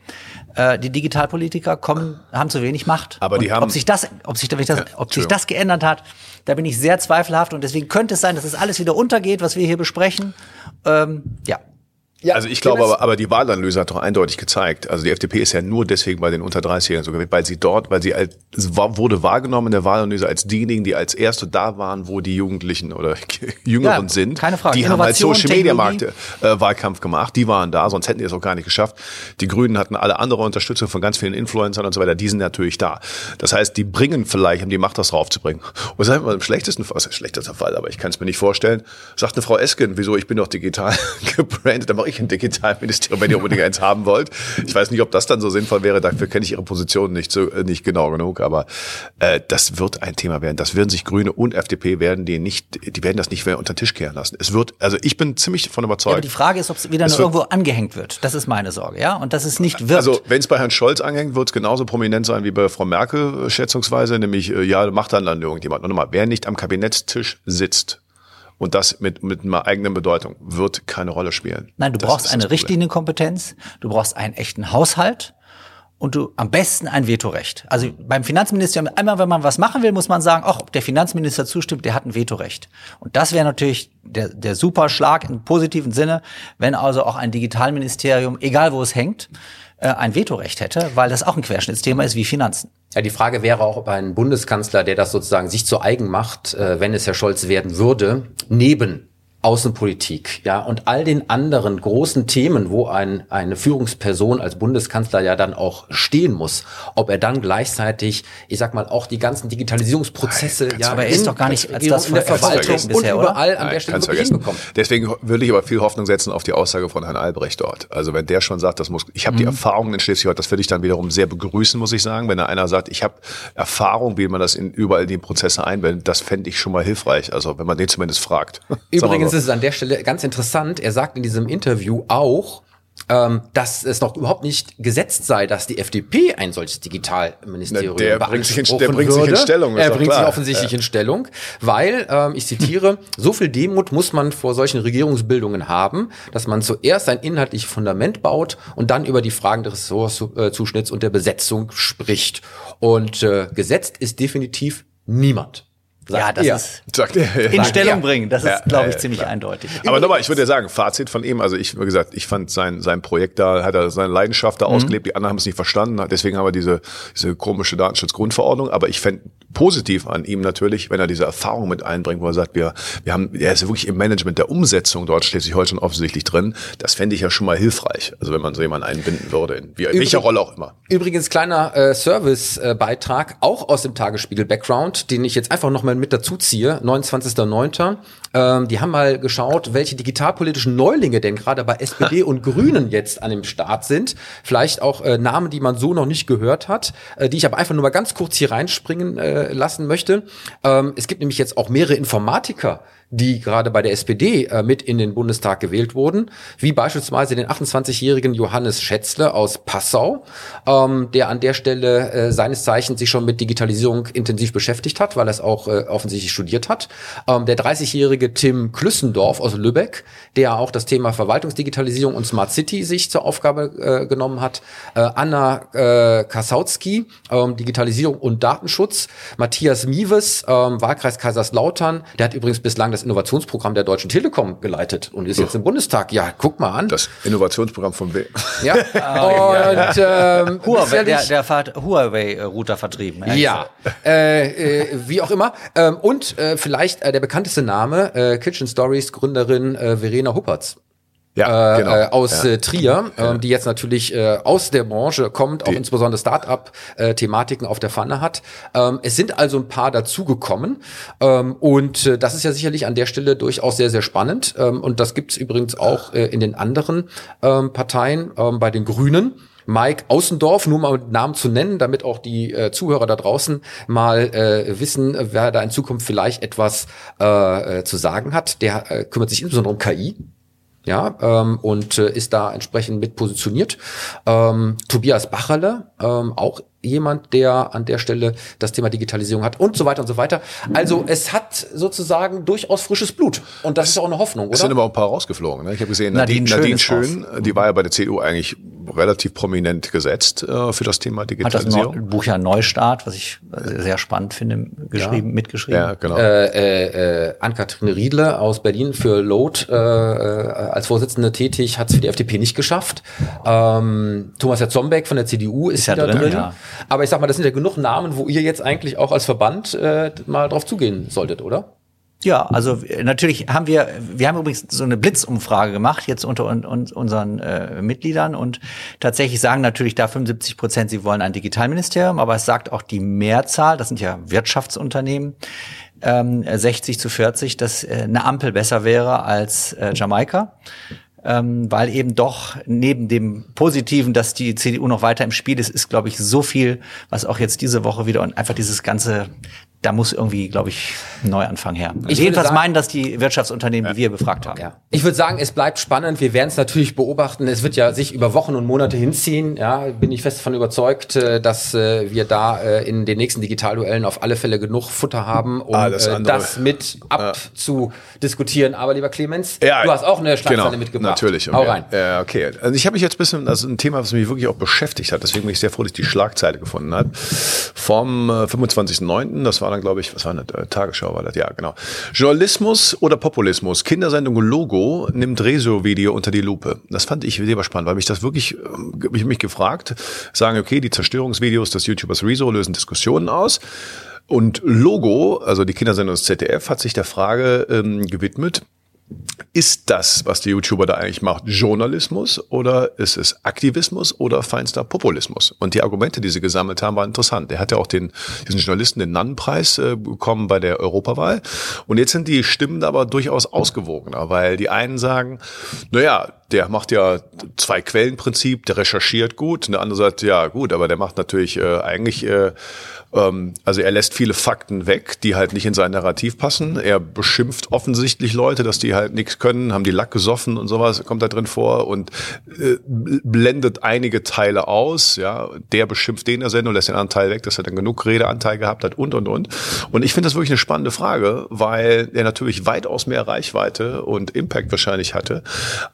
Äh, die Digitalpolitiker kommen, haben zu wenig Macht. Aber die und haben- ob sich das, ob sich, das, Ja, ob sich das geändert hat, da bin ich sehr zweifelhaft. Und deswegen könnte es sein, dass es alles wieder untergeht, was wir hier besprechen. Ähm, ja. Ja, also ich glaube aber, aber die Wahlanalyse hat doch eindeutig gezeigt, also die FDP ist ja nur deswegen bei den unter 30-Jährigen so gewählt, weil sie dort, weil sie als, wurde wahrgenommen in der Wahlanalyse als diejenigen, die als erste da waren, wo die Jugendlichen oder [laughs] Jüngeren Ja, sind. keine Frage. Die haben halt Innovation, Social Media Markt, äh, Wahlkampf gemacht, die waren da, sonst hätten die es auch gar nicht geschafft. Die Grünen hatten alle andere Unterstützung von ganz vielen Influencern und so weiter, die sind natürlich da. Das heißt, die bringen vielleicht, um die Macht das raufzubringen. Und sagen wir mal, im schlechtesten Fall, das ist ein schlechtester Fall, aber ich kann es mir nicht vorstellen, sagt eine Frau Esken, wieso, ich bin doch digital [laughs] gebrandet, dann mache ich ein Digitalministerium, wenn ihr unbedingt eins haben wollt. Ich weiß nicht, ob das dann so sinnvoll wäre, dafür kenne ich ihre Position nicht, so, äh, nicht genau genug, aber äh, das wird ein Thema werden. Das werden sich Grüne und FDP werden die nicht, die werden das nicht mehr unter den Tisch kehren lassen. Es wird, also ich bin ziemlich davon Ja, aber überzeugt. die Frage ist, ob es wieder Es irgendwo angehängt wird. Das ist meine Sorge, ja. Und dass es nicht wird. Also wenn es bei Herrn Scholz anhängt, wird es genauso prominent sein wie bei Frau Merkel äh, schätzungsweise, nämlich äh, ja, macht dann dann irgendjemand. Und nochmal, wer nicht am Kabinettstisch sitzt und das mit mit einer eigenen Bedeutung, wird keine Rolle spielen. Nein, du Das brauchst eine. Richtlinienkompetenz, du brauchst einen echten Haushalt und du am besten ein Vetorecht. Also beim Finanzministerium, einmal wenn man was machen will, muss man sagen, ach, ob der Finanzminister zustimmt, der hat ein Vetorecht. Und das wäre natürlich der, der super Schlag im positiven Sinne, wenn also auch ein Digitalministerium, egal wo es hängt, ein Vetorecht hätte, weil das auch ein Querschnittsthema ist wie Finanzen. Ja, die Frage wäre auch, ob ein Bundeskanzler, der das sozusagen sich zu eigen macht, äh, wenn es Herr Scholz werden würde, neben Außenpolitik, ja, und all den anderen großen Themen, wo ein, eine Führungsperson als Bundeskanzler ja dann auch stehen muss, ob er dann gleichzeitig, ich sag mal, auch die ganzen Digitalisierungsprozesse, ja, aber er ist in doch gar nicht als das in der ver- Verwaltung und bisher, oder? überall an Nein, der Stelle vergessen. hinbekommen. Deswegen will ich aber viel Hoffnung setzen auf die Aussage von Herrn Albrecht dort. Also wenn der schon sagt, das muss, ich habe Mhm. die Erfahrungen in Schleswig-Holstein, das würde ich dann wiederum sehr begrüßen, muss ich sagen. Wenn da einer sagt, ich habe Erfahrung, wie man das in überall die Prozesse einbindet, das fände ich schon mal hilfreich. Also wenn man den zumindest fragt. [laughs] Übrigens mal. ist es an der Stelle ganz interessant. Er sagt in diesem Interview auch, ähm, dass es noch überhaupt nicht gesetzt sei, dass die FDP ein solches Digitalministerium Na, der bringt sich in- der bringt sich in würde. Stellung, Er bringt sich offensichtlich in Stellung, weil, ähm, ich zitiere, so viel Demut muss man vor solchen Regierungsbildungen haben, dass man zuerst ein inhaltliches Fundament baut und dann über die Fragen des Ressortzuschnitts und der Besetzung spricht. Und äh, gesetzt ist definitiv niemand. Sagt Ja, das er. ist Sagt er. in Stellung bringen. Das Ja, ist, glaube ich, ja, ziemlich klar. eindeutig. Aber nochmal, ich würde ja sagen, Fazit von ihm, also ich, wie gesagt, ich fand sein, sein Projekt da, hat er seine Leidenschaft Mhm. da ausgelebt, die anderen haben es nicht verstanden, deswegen haben wir diese, diese komische Datenschutzgrundverordnung, aber ich fände positiv an ihm natürlich, wenn er diese Erfahrung mit einbringt, wo er sagt, wir, wir haben, er ist ja wirklich im Management der Umsetzung dort Schleswig-Holstein offensichtlich drin, das fände ich ja schon mal hilfreich, also wenn man so jemanden einbinden würde, in wie, welcher Rolle auch immer. Übrigens kleiner äh, Service-Beitrag, auch aus dem Tagesspiegel-Background, den ich jetzt einfach nochmal mit dazu ziehe, 29.09. Ähm, die haben mal geschaut, welche digitalpolitischen Neulinge denn gerade bei SPD und Grünen jetzt an dem Start sind. Vielleicht auch äh, Namen, die man so noch nicht gehört hat, äh, die ich aber einfach nur mal ganz kurz hier reinspringen äh, lassen möchte. Ähm, es gibt nämlich jetzt auch mehrere Informatiker, die gerade bei der SPD äh, mit in den Bundestag gewählt wurden, wie beispielsweise den 28-jährigen Johannes Schätzle aus Passau, ähm, der an der Stelle äh, seines Zeichens sich schon mit Digitalisierung intensiv beschäftigt hat, weil er es auch äh, offensichtlich studiert hat. Ähm, der 30-jährige Tim Klüssendorf aus Lübeck, der auch das Thema Verwaltungsdigitalisierung und Smart City sich zur Aufgabe äh, genommen hat. Äh, Anna äh, Kasautsky, ähm, Digitalisierung und Datenschutz. Matthias Mieves, ähm, Wahlkreis Kaiserslautern, der hat übrigens bislang das Innovationsprogramm der Deutschen Telekom geleitet und ist jetzt im Bundestag. Ja, guck mal an. Das Innovationsprogramm von W. [laughs] ja. [laughs] und ähm, [laughs] Huawei, der, der Huawei-Router vertrieben. ja, äh, äh, wie auch immer. Ähm, und äh, vielleicht äh, der bekannteste Name, äh, Kitchen Stories Gründerin äh, Verena Huppertz. Ja, äh, genau. äh, aus ja. äh, Trier, ähm, die jetzt natürlich äh, aus der Branche kommt, auch insbesondere Start-up-Thematiken auf der Pfanne hat. Ähm, es sind also ein paar dazugekommen ähm, und äh, das ist ja sicherlich an der Stelle durchaus sehr, sehr spannend ähm, und das gibt's übrigens auch äh, in den anderen ähm, Parteien, ähm, bei den Grünen. Mike Außendorf, nur mal mit Namen zu nennen, damit auch die äh, Zuhörer da draußen mal äh, wissen, wer da in Zukunft vielleicht etwas äh, äh, zu sagen hat. Der äh, kümmert sich insbesondere um KI, ja, ähm, und äh, ist da entsprechend mit positioniert. Ähm, Tobias Bacherle, ähm, auch jemand, der an der Stelle das Thema Digitalisierung hat und so weiter und so weiter. Also es hat sozusagen durchaus frisches Blut und das ist auch eine Hoffnung, Es sind oder? aber auch ein paar rausgeflogen. Ne? Ich habe gesehen, Nadine Nadine, Nadine Schön ist Schön, die war ja bei der CDU eigentlich relativ prominent gesetzt äh, für das Thema Hat das Digitalisierung. Buch ja Neustart, was ich äh, sehr spannend finde, geschrieben, mitgeschrieben. ja, genau. äh, äh, äh, Ann-Kathrin Riedle aus Berlin für Load äh, äh, als Vorsitzende tätig, hat es für die FDP nicht geschafft. Ähm, Thomas Jatzombeck von der CDU ist, ja wieder drin, drin. ja. Aber ich sag mal, das sind ja genug Namen, wo ihr jetzt eigentlich auch als Verband äh, mal drauf zugehen solltet, oder? Ja, also äh, natürlich haben wir, wir haben übrigens so eine Blitzumfrage gemacht jetzt unter un, un, unseren äh, Mitgliedern und tatsächlich sagen natürlich da 75 Prozent, sie wollen ein Digitalministerium, aber es sagt auch die Mehrzahl, das sind ja Wirtschaftsunternehmen, ähm, 60 zu 40, dass äh, eine Ampel besser wäre als äh, Jamaika. Ähm, weil eben doch neben dem Positiven, dass die CDU noch weiter im Spiel ist, ist, glaube ich, so viel, was auch jetzt diese Woche wieder und einfach dieses ganze, da muss irgendwie, glaube ich, ein Neuanfang her. Ich Jedenfalls sagen- meinen das die Wirtschaftsunternehmen, die wir befragt haben. Ja. Ich würde sagen, es bleibt spannend. Wir werden es natürlich beobachten. Es wird ja sich über Wochen und Monate hinziehen. Ja, bin ich fest davon überzeugt, äh, dass äh, wir da äh, in den nächsten Digitalduellen auf alle Fälle genug Futter haben, um das mit abzudiskutieren. Aber lieber Clemens, Ja, du hast auch eine Schlagzeile genau, mitgebracht. Natürlich. Hau okay. rein. Ja, okay. Also ich habe mich jetzt ein bisschen, ist ein Thema, was mich wirklich auch beschäftigt hat. Deswegen bin ich sehr froh, dass ich die Schlagzeile gefunden habe. Vom äh, 25.09., das war dann, glaube ich, was war das? Äh, Tagesschau war das, ja, genau. Journalismus oder Populismus? Kindersendung Logo nimmt Rezo-Video unter die Lupe. Das fand ich sehr spannend, weil mich das wirklich, ähm, ich mich gefragt, sagen, okay, die Zerstörungsvideos des YouTubers Rezo lösen Diskussionen aus. Und Logo, also die Kindersendung des ZDF, hat sich der Frage ähm, gewidmet, ist das, was die YouTuber da eigentlich macht, Journalismus oder ist es Aktivismus oder feinster Populismus? Und die Argumente, die sie gesammelt haben, waren interessant. Er hat ja auch den, diesen Journalisten den Nannenpreis äh, bekommen bei der Europawahl. Und jetzt sind die Stimmen aber durchaus ausgewogener, weil die einen sagen, naja, der macht ja zwei Quellenprinzip, der recherchiert gut. Und der andere sagt, ja gut, aber der macht natürlich äh, eigentlich, äh, ähm, also er lässt viele Fakten weg, die halt nicht in sein Narrativ passen. Er beschimpft offensichtlich Leute, dass die halt nichts können, haben die Lack gesoffen und sowas, kommt da drin vor und äh, blendet einige Teile aus. Ja, der beschimpft den der Sendung, lässt den anderen Teil weg, dass er dann genug Redeanteil gehabt hat und und und. Und ich finde das wirklich eine spannende Frage, weil er natürlich weitaus mehr Reichweite und Impact wahrscheinlich hatte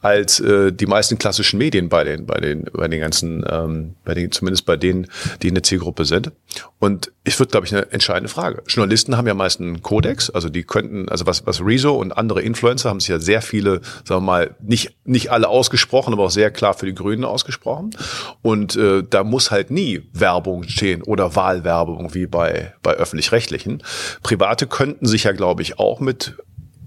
als äh, die meisten klassischen Medien bei den bei den bei den ganzen ähm, bei den zumindest bei denen, die in der Zielgruppe sind. Und ich würde glaube ich eine entscheidende Frage. Journalisten haben ja meist einen Kodex, also die könnten also was was Rezo und andere Influencer haben sich ja sehr viele, sagen wir mal, nicht nicht alle ausgesprochen, aber auch sehr klar für die Grünen ausgesprochen. Und äh, da muss halt nie Werbung stehen oder Wahlwerbung wie bei bei öffentlich-rechtlichen. Private könnten sich ja glaube ich auch mit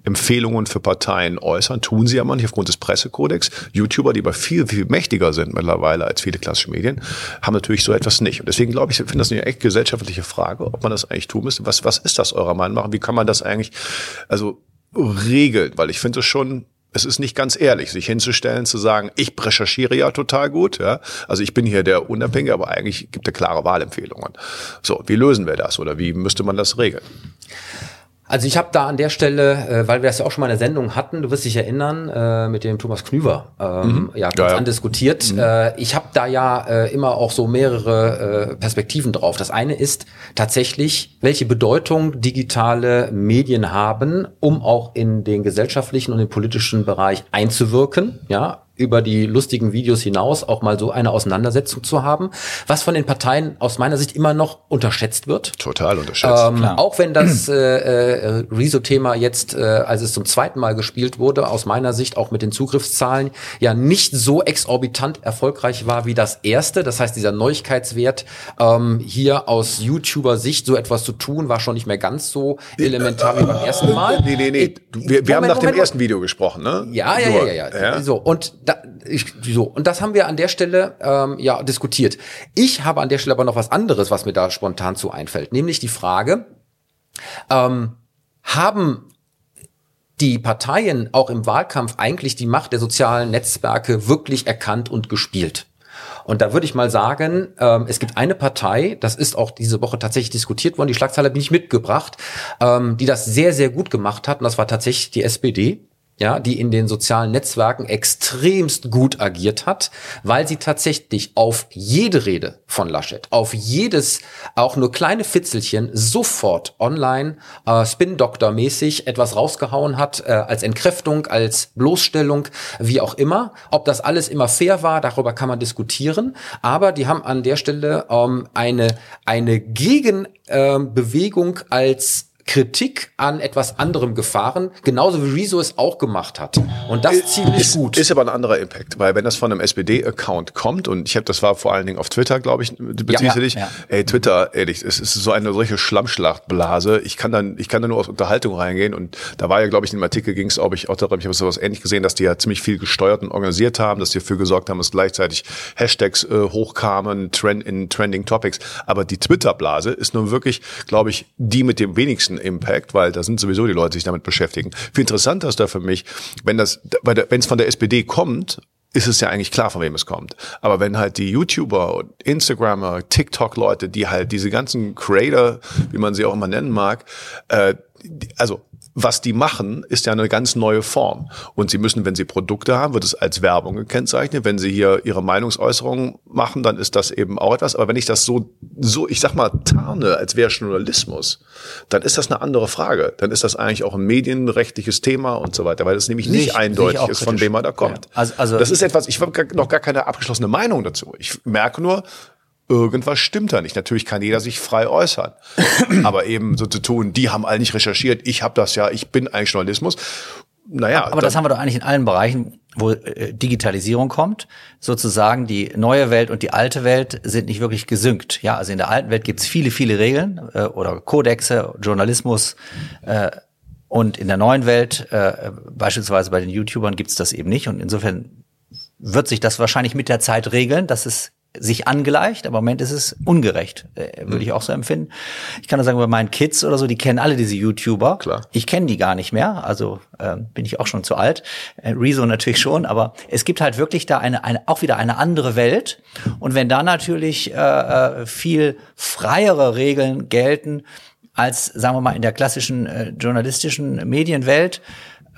Empfehlungen für Parteien äußern, tun sie aber nicht aufgrund des Pressekodex. YouTuber, die aber viel, viel mächtiger sind mittlerweile als viele klassische Medien, haben natürlich so etwas nicht. Und deswegen glaube ich, finde das eine echt gesellschaftliche Frage, ob man das eigentlich tun müsste. Was, was ist das eurer Meinung nach? Wie kann man das eigentlich, also regeln? Weil ich finde es schon, es ist nicht ganz ehrlich, sich hinzustellen, zu sagen, ich recherchiere ja total gut, ja. Also ich bin hier der Unabhängige, aber eigentlich gibt er klare Wahlempfehlungen. So, wie lösen wir das oder wie müsste man das regeln? Also ich habe da an der Stelle, äh, weil wir das ja auch schon mal in der Sendung hatten, du wirst dich erinnern, äh, mit dem Thomas Knüver, ähm, ja, kurz Ja, andiskutiert. Äh, ich habe da ja äh, immer auch so mehrere äh, Perspektiven drauf. Das eine ist tatsächlich, welche Bedeutung digitale Medien haben, um auch in den gesellschaftlichen und den politischen Bereich einzuwirken, ja, über die lustigen Videos hinaus auch mal so eine Auseinandersetzung zu haben, was von den Parteien aus meiner Sicht immer noch unterschätzt wird. Total unterschätzt. Ähm, auch wenn das äh, äh, Rezo-Thema jetzt, äh, als es zum zweiten Mal gespielt wurde, aus meiner Sicht auch mit den Zugriffszahlen ja nicht so exorbitant erfolgreich war wie das erste. Das heißt, dieser Neuigkeitswert ähm, hier aus YouTuber-Sicht so etwas zu tun, war schon nicht mehr ganz so elementar wie beim ersten Mal. Nee, nee, nee. Wir wir haben nach dem ersten Video gesprochen, ne? Ja, ja, Nur, ja, ja, ja. So und da, ich, so und das haben wir an der Stelle ähm, ja diskutiert. Ich habe an der Stelle aber noch was anderes, was mir da spontan zu einfällt, nämlich die Frage: ähm, Haben die Parteien auch im Wahlkampf eigentlich die Macht der sozialen Netzwerke wirklich erkannt und gespielt? Und da würde ich mal sagen, ähm, es gibt eine Partei, das ist auch diese Woche tatsächlich diskutiert worden, die Schlagzeile bin ich mitgebracht, ähm, die das sehr, sehr gut gemacht hat, und das war tatsächlich die SPD. Ja, die in den sozialen Netzwerken extremst gut agiert hat, weil sie tatsächlich auf jede Rede von Laschet, auf jedes, auch nur kleine Fitzelchen sofort online, äh, Spin-Doktor-mäßig etwas rausgehauen hat, äh, als Entkräftung, als Bloßstellung, wie auch immer. Ob das alles immer fair war, darüber kann man diskutieren, aber die haben an der Stelle ähm, eine, eine Gegenbewegung äh, als Kritik an etwas anderem gefahren, genauso wie Rezo es auch gemacht hat. Und das ist ziemlich ist, gut. Ist aber ein anderer Impact, weil wenn das von einem SPD-Account kommt und ich habe, das war vor allen Dingen auf Twitter, glaube ich, beziehst ja, dich? ja. Ey, Twitter, ehrlich, es ist so eine solche Schlammschlachtblase. Ich kann dann, ich kann da nur aus Unterhaltung reingehen und da war ja, glaube ich, in dem Artikel ging es, ob ich auch darum, ich habe sowas ähnlich gesehen, dass die ja ziemlich viel gesteuert und organisiert haben, dass die dafür gesorgt haben, dass gleichzeitig Hashtags äh, hochkamen, Trend in Trending Topics. Aber die Twitter-Blase ist nun wirklich, glaube ich, die mit dem wenigsten Impact, weil da sind sowieso die Leute, die sich damit beschäftigen. Viel interessanter ist da für mich, wenn das, wenn es von der SPD kommt, ist es ja eigentlich klar, von wem es kommt. Aber wenn halt die YouTuber und Instagrammer, TikTok-Leute, die halt diese ganzen Creator, wie man sie auch immer nennen mag, äh, also was die machen, ist ja eine ganz neue Form. Und sie müssen, wenn sie Produkte haben, wird es als Werbung gekennzeichnet. Wenn sie hier ihre Meinungsäußerungen machen, dann ist das eben auch etwas. Aber wenn ich das so, so, ich sag mal, tarne, als wäre Journalismus, dann ist das eine andere Frage. Dann ist das eigentlich auch ein medienrechtliches Thema und so weiter, weil das nämlich nicht ich- eindeutig ist, von wem man da kommt. Ja. Also- also- das ist etwas, ich habe noch gar keine abgeschlossene Meinung dazu. Ich merke nur, irgendwas stimmt da nicht. Natürlich kann jeder sich frei äußern. [coughs] Aber eben so zu tun, die haben alle nicht recherchiert, ich habe das ja, ich bin eigentlich Journalismus. Naja, Aber das haben wir doch eigentlich in allen Bereichen, wo äh, Digitalisierung kommt. Sozusagen die neue Welt und die alte Welt sind nicht wirklich gesynkt. Ja, also in der alten Welt gibt es viele, viele Regeln äh, oder Kodexe, Journalismus. Äh, und in der neuen Welt, äh, beispielsweise bei den YouTubern, gibt es das eben nicht. Und insofern wird sich das wahrscheinlich mit der Zeit regeln, dass es sich angleicht, aber im Moment ist es ungerecht, äh, würde ich auch so empfinden. Ich kann nur sagen, bei meinen Kids oder so, die kennen alle diese YouTuber. Klar. Ich kenne die gar nicht mehr, also ähm, bin ich auch schon zu alt. Äh, Rezo natürlich schon, aber es gibt halt wirklich da eine, eine auch wieder eine andere Welt. Und wenn da natürlich äh, äh, viel freiere Regeln gelten als, sagen wir mal, in der klassischen äh, journalistischen Medienwelt,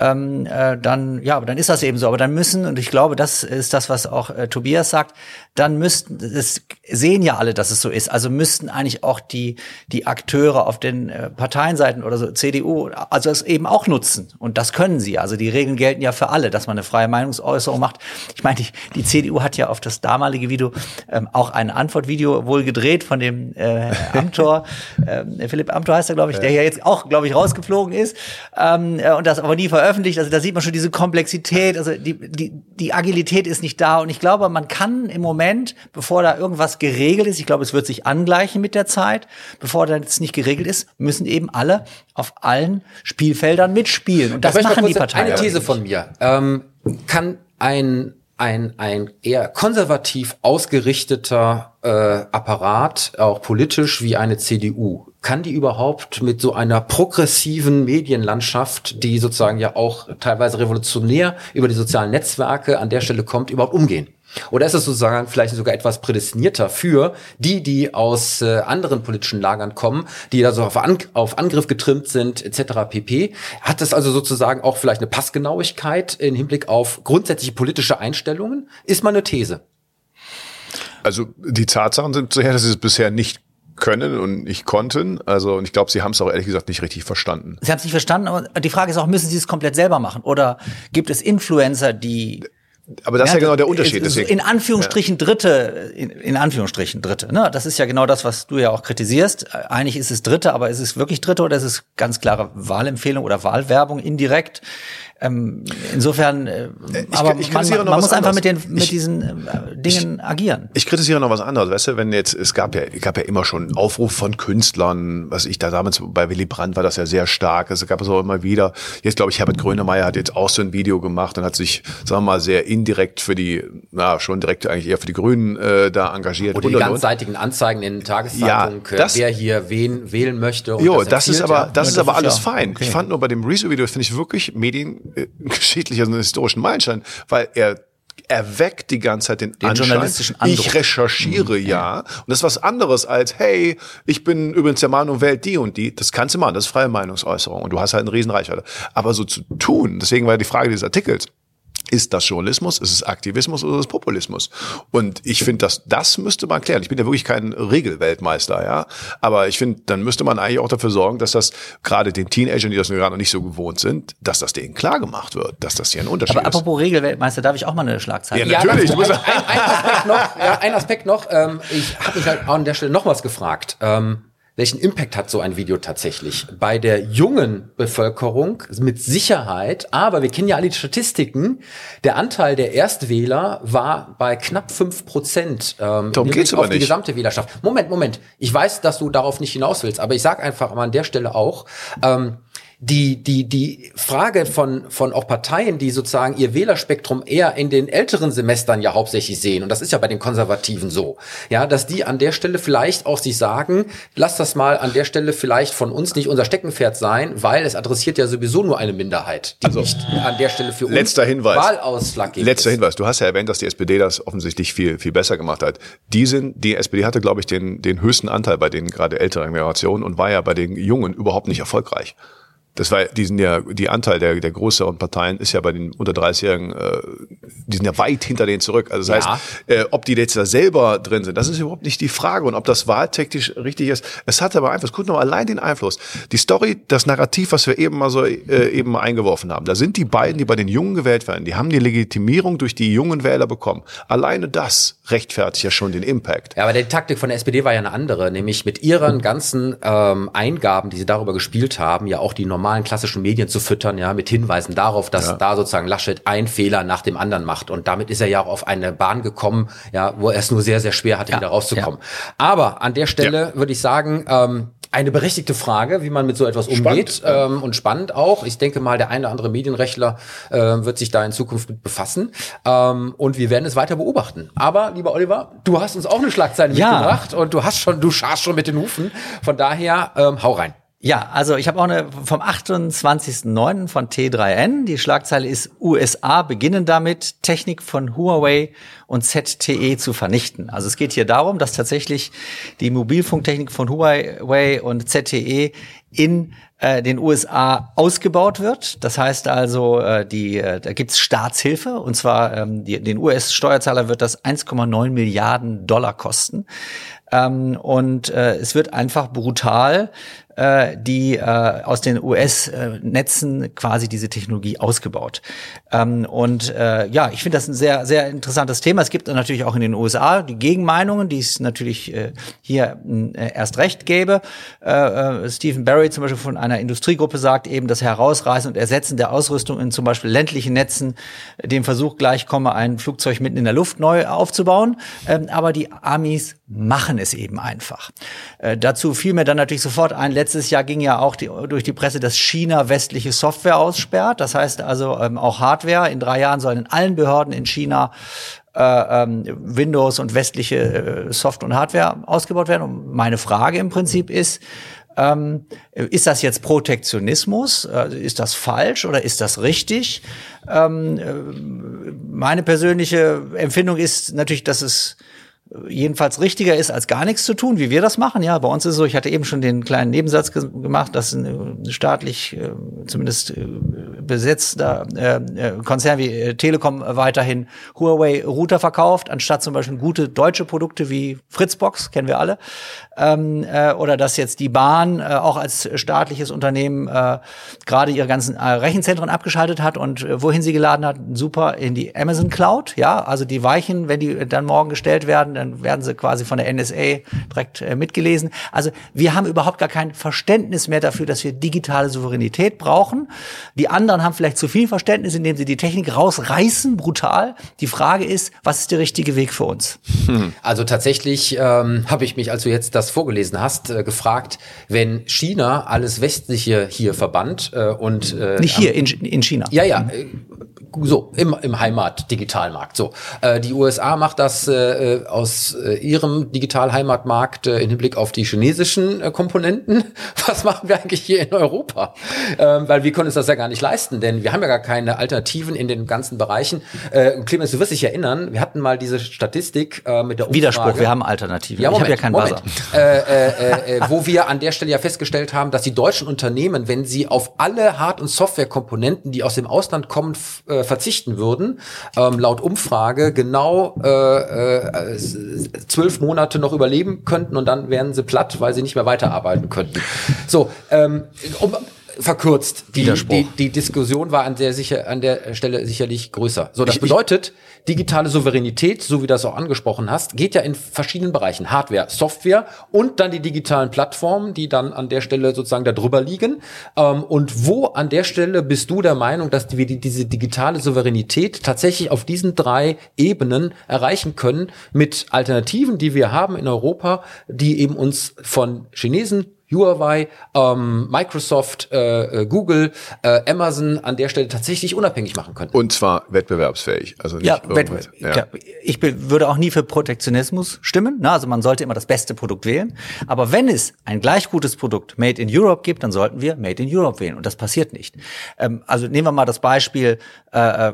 ähm, äh, dann ja, aber dann ist das eben so. Aber dann müssen und ich glaube, das ist das, was auch äh, Tobias sagt. Dann müssten es sehen ja alle, dass es so ist. Also müssten eigentlich auch die die Akteure auf den äh, Parteienseiten oder so CDU also es eben auch nutzen und das können sie. Also die Regeln gelten ja für alle, dass man eine freie Meinungsäußerung macht. Ich meine, die, die CDU hat ja auf das damalige Video ähm, auch ein Antwortvideo wohl gedreht von dem äh, Amtor, [laughs] ähm, Philipp Amtor heißt er, glaube ich, der ja jetzt auch, glaube ich, rausgeflogen ist ähm, äh, und das aber nie veröffentlicht. Also da sieht man schon diese Komplexität, also die, die, die Agilität ist nicht da und ich glaube, man kann im Moment, bevor da irgendwas geregelt ist, ich glaube, es wird sich angleichen mit der Zeit, bevor da jetzt nicht geregelt ist, müssen eben alle auf allen Spielfeldern mitspielen und das machen die Parteien. Eine These von mir. Ähm, kann ein ein, ein eher konservativ ausgerichteter äh, Apparat, auch politisch wie eine CDU, kann die überhaupt mit so einer progressiven Medienlandschaft, die sozusagen ja auch teilweise revolutionär über die sozialen Netzwerke an der Stelle kommt, überhaupt umgehen? Oder ist es sozusagen vielleicht sogar etwas prädestinierter für die, die aus äh, anderen politischen Lagern kommen, die da so auf, An auf Angriff getrimmt sind, etc. pp. Hat das also sozusagen auch vielleicht eine Passgenauigkeit im Hinblick auf grundsätzliche politische Einstellungen? Ist mal eine These. Also die Tatsachen sind so her, dass sie es bisher nicht können und nicht konnten. Also und ich glaube, sie haben es auch ehrlich gesagt nicht richtig verstanden. Sie haben es nicht verstanden, aber die Frage ist auch, müssen Sie es komplett selber machen? Oder gibt es Influencer, die Aber das ist ja genau der Unterschied. in- Deswegen. In Anführungsstrichen Dritte, in, in Anführungsstrichen Dritte. Ne? Das ist ja genau das, was du ja auch kritisierst. Eigentlich ist es Dritte, aber ist es wirklich Dritte oder ist es ganz klare Wahlempfehlung oder Wahlwerbung indirekt? Ähm, insofern, äh, ich- aber ich man, noch man was muss einfach anderes. mit, den, mit Ich- diesen äh, Dingen agieren. Ich kritisiere noch was anderes, weißt du, wenn jetzt, es gab ja, es gab ja immer schon einen Aufruf von Künstlern, was ich da damals, bei Willy Brandt war das ja sehr stark, es gab es auch immer wieder. Jetzt glaube ich, Herbert Grönemeyer hat jetzt auch so ein Video gemacht und hat sich, sagen wir mal, sehr indirekt für die, na, schon direkt eigentlich eher für die Grünen äh, da engagiert. Oder die und, und, und. ganzseitigen Anzeigen in den Tageszeitungen, Ja, äh, das- wer hier wen wählen möchte. und Jo, das, ist empfiehlt, aber, das Ja, ist das aber ist alles ja fein. okay. Ich fand nur bei dem Rezo-Video, finde ich wirklich mediengeschichtlich, also einen historischen Meilenstein, weil er erweckt die ganze Zeit den, Den Anschein, journalistischen Andruck. ich recherchiere ja. Und das ist was anderes als, hey, ich bin übrigens der Meinung, Welt die und die. Das kannst du machen, das ist freie Meinungsäußerung und du hast halt eine Riesenreichweite. Aber so zu tun, deswegen war die Frage dieses Artikels, ist das Journalismus, ist es Aktivismus oder ist es Populismus? Und ich finde, dass das müsste man klären. Ich bin ja wirklich kein Regelweltmeister, ja. Aber ich finde, dann müsste man eigentlich auch dafür sorgen, dass das gerade den Teenagern, die das gerade noch nicht so gewohnt sind, dass das denen klar gemacht wird, dass das hier ein Unterschied Aber ist. apropos Regelweltmeister, darf ich auch mal eine Schlagzeile? Ja, natürlich. Kurz, ein, ein Aspekt noch, ja, ein Aspekt noch. Ähm, ich habe mich halt an der Stelle noch was gefragt. Ähm, welchen Impact hat so ein Video tatsächlich bei der jungen Bevölkerung mit Sicherheit? Aber wir kennen ja alle die Statistiken. Der Anteil der Erstwähler war bei knapp fünf Prozent. Ähm, Darum geht's auf die nicht. gesamte Wählerschaft. Moment, Moment. Ich weiß, dass du darauf nicht hinaus willst, aber ich sage einfach mal an der Stelle auch. Ähm, die, die, die Frage von, von auch Parteien, die sozusagen ihr Wählerspektrum eher in den älteren Semestern ja hauptsächlich sehen, und das ist ja bei den Konservativen so, ja, dass die an der Stelle vielleicht auch sich sagen, lass das mal an der Stelle vielleicht von uns nicht unser Steckenpferd sein, weil es adressiert ja sowieso nur eine Minderheit, die nicht an der Stelle für uns Also, Letzter Hinweis. Wahlausschlaggebend Letzter ist. Hinweis. Du hast ja erwähnt, dass die SPD das offensichtlich viel, viel besser gemacht hat. Die sind, die SPD hatte, glaube ich, den, den höchsten Anteil bei den gerade älteren Generationen und war ja bei den Jungen überhaupt nicht erfolgreich. Das war, die sind ja, die Anteil der, der größeren Parteien ist ja bei den unter 30-Jährigen, äh, die sind ja weit hinter denen zurück. Also das Ja. heißt, äh, ob die jetzt da selber drin sind, das ist überhaupt nicht die Frage. Und ob das wahltechnisch richtig ist, es hat aber Einfluss. Guck mal allein den Einfluss. Die Story, das Narrativ, was wir eben mal so äh, eben mal eingeworfen haben, da sind die beiden, die bei den Jungen gewählt werden, die haben die Legitimierung durch die jungen Wähler bekommen. Alleine das rechtfertigt ja schon den Impact. Ja, aber die Taktik von der SPD war ja eine andere, nämlich mit ihren ganzen ähm, Eingaben, die sie darüber gespielt haben, ja auch die normalen klassischen Medien zu füttern, ja, mit Hinweisen darauf, dass Ja. da sozusagen Laschet einen Fehler nach dem anderen macht. Und damit ist er ja auch auf eine Bahn gekommen, ja, wo er es nur sehr, sehr schwer hatte, wieder rauszukommen. Aber an der Stelle würde ich sagen, ähm, eine berechtigte Frage, wie man mit so etwas umgeht Spannend, ja. ähm, und spannend auch. Ich denke mal, der eine oder andere Medienrechtler äh, wird sich da in Zukunft mit befassen ähm, und wir werden es weiter beobachten. Aber lieber Oliver, du hast uns auch eine Schlagzeile Ja. mitgebracht und du hast schon, du scharst schon mit den Hufen. Von daher ähm, hau rein. Ja, also ich habe auch eine vom 28.09. von T3N. Die Schlagzeile ist USA beginnen damit, Technik von Huawei und ZTE zu vernichten. Also es geht hier darum, dass tatsächlich die Mobilfunktechnik von Huawei und ZTE in äh, den USA ausgebaut wird. Das heißt also, äh, die, äh, da gibt's Staatshilfe und zwar ähm, die, den US-Steuerzahler wird das 1,9 Milliarden Dollar kosten. Ähm, und äh, es wird einfach brutal äh, die äh, aus den US-Netzen quasi diese Technologie ausgebaut. Ähm, und äh, ja, ich finde das ein sehr, sehr interessantes Thema. Es gibt natürlich auch in den USA die Gegenmeinungen, die es natürlich äh, hier äh, erst recht gäbe. Äh, äh, Stephen Barry zum Beispiel von einer Industriegruppe sagt eben, das Herausreißen und Ersetzen der Ausrüstung in zum Beispiel ländlichen Netzen dem Versuch gleichkomme, ein Flugzeug mitten in der Luft neu aufzubauen. Ähm, aber die Amis machen es eben einfach. Äh, dazu fiel mir dann natürlich sofort ein, letztes Jahr ging ja auch die, durch die Presse, dass China westliche Software aussperrt. Das heißt also ähm, auch Hardware. In drei Jahren sollen in allen Behörden in China äh, ähm, Windows und westliche äh, Software und Hardware ausgebaut werden. Und meine Frage im Prinzip ist, ähm, ist das jetzt Protektionismus? Äh, ist das falsch oder ist das richtig? Ähm, äh, meine persönliche Empfindung ist natürlich, dass es jedenfalls richtiger ist, als gar nichts zu tun, wie wir das machen. Ja, bei uns ist es so, ich hatte eben schon den kleinen Nebensatz ge gemacht, dass ein äh, staatlich äh, zumindest äh, besetzter äh, äh, Konzern wie äh, Telekom weiterhin Huawei-Router verkauft, anstatt zum Beispiel gute deutsche Produkte wie Fritzbox, kennen wir alle. Ähm, äh, oder dass jetzt die Bahn äh, auch als staatliches Unternehmen äh, gerade ihre ganzen äh, Rechenzentren abgeschaltet hat und äh, wohin sie geladen hat, super in die Amazon Cloud. Ja, also die Weichen, wenn die dann morgen gestellt werden, dann werden sie quasi von der NSA direkt äh, mitgelesen. Also wir haben überhaupt gar kein Verständnis mehr dafür, dass wir digitale Souveränität brauchen. Die anderen haben vielleicht zu viel Verständnis, indem sie die Technik rausreißen, brutal. Die Frage ist, was ist der richtige Weg für uns? Also tatsächlich ähm, habe ich mich, als du jetzt das vorgelesen hast, äh, gefragt, wenn China alles Westliche hier verbannt äh, und äh, Nicht hier in, in China. Ja, ja, äh, so im, im Heimat-Digitalmarkt. So, äh, die USA macht das äh, aus äh, ihrem Digital-Heimatmarkt äh, in Hinblick auf die chinesischen äh, Komponenten. [laughs] Was machen wir eigentlich hier in Europa? Ähm, weil wir können uns das ja gar nicht leisten, denn wir haben ja gar keine Alternativen in den ganzen Bereichen. Äh, Clemens, du wirst dich erinnern, wir hatten mal diese Statistik äh, mit der Umfrage. Widerspruch, wir haben Alternativen. Ja, Moment, ich habe ja keinen Moment. Buzzer. Äh, äh, äh, wo wir an der Stelle ja festgestellt haben, dass die deutschen Unternehmen, wenn sie auf alle Hard- und Softwarekomponenten, die aus dem Ausland kommen, äh, verzichten würden, ähm, laut Umfrage genau zwölf Monate noch überleben könnten und dann wären sie platt, weil sie nicht mehr weiterarbeiten könnten. So, ähm, um, verkürzt. Die, die, die Diskussion war an der, sicher, an der Stelle sicherlich größer. So, das bedeutet, digitale Souveränität, so wie du das auch angesprochen hast, geht ja in verschiedenen Bereichen. Hardware, Software und dann die digitalen Plattformen, die dann an der Stelle sozusagen da drüber liegen. Ähm, und wo an der Stelle bist du der Meinung, dass wir die, diese digitale Souveränität tatsächlich auf diesen drei Ebenen erreichen können mit Alternativen, die wir haben in Europa, die eben uns von Chinesen, Huawei, ähm, Microsoft, äh, äh, Google, äh, Amazon an der Stelle tatsächlich unabhängig machen können. Und zwar wettbewerbsfähig. Also nicht Ja. Wettbewerb. Klar, ich be- würde auch nie für Protektionismus stimmen. Na, also man sollte immer das beste Produkt wählen. Aber wenn es ein gleich gutes Produkt Made in Europe gibt, dann sollten wir Made in Europe wählen. Und das passiert nicht. Ähm, also nehmen wir mal das Beispiel äh, äh,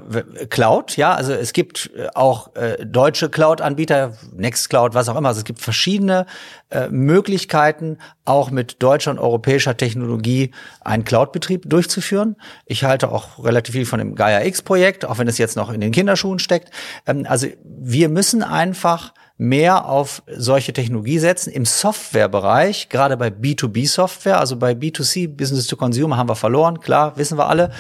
Cloud. Ja, also es gibt äh, auch äh, deutsche Cloud-Anbieter, Nextcloud, was auch immer. Also es gibt verschiedene äh, Möglichkeiten, auch mit deutscher und europäischer Technologie einen Cloud-Betrieb durchzuführen. Ich halte auch relativ viel von dem Gaia X-Projekt, auch wenn es jetzt noch in den Kinderschuhen steckt. Ähm, also wir müssen einfach mehr auf solche Technologie setzen. Im Softwarebereich, gerade bei B2B-Software, also bei B2C, Business to Consumer, haben wir verloren, klar, wissen wir alle,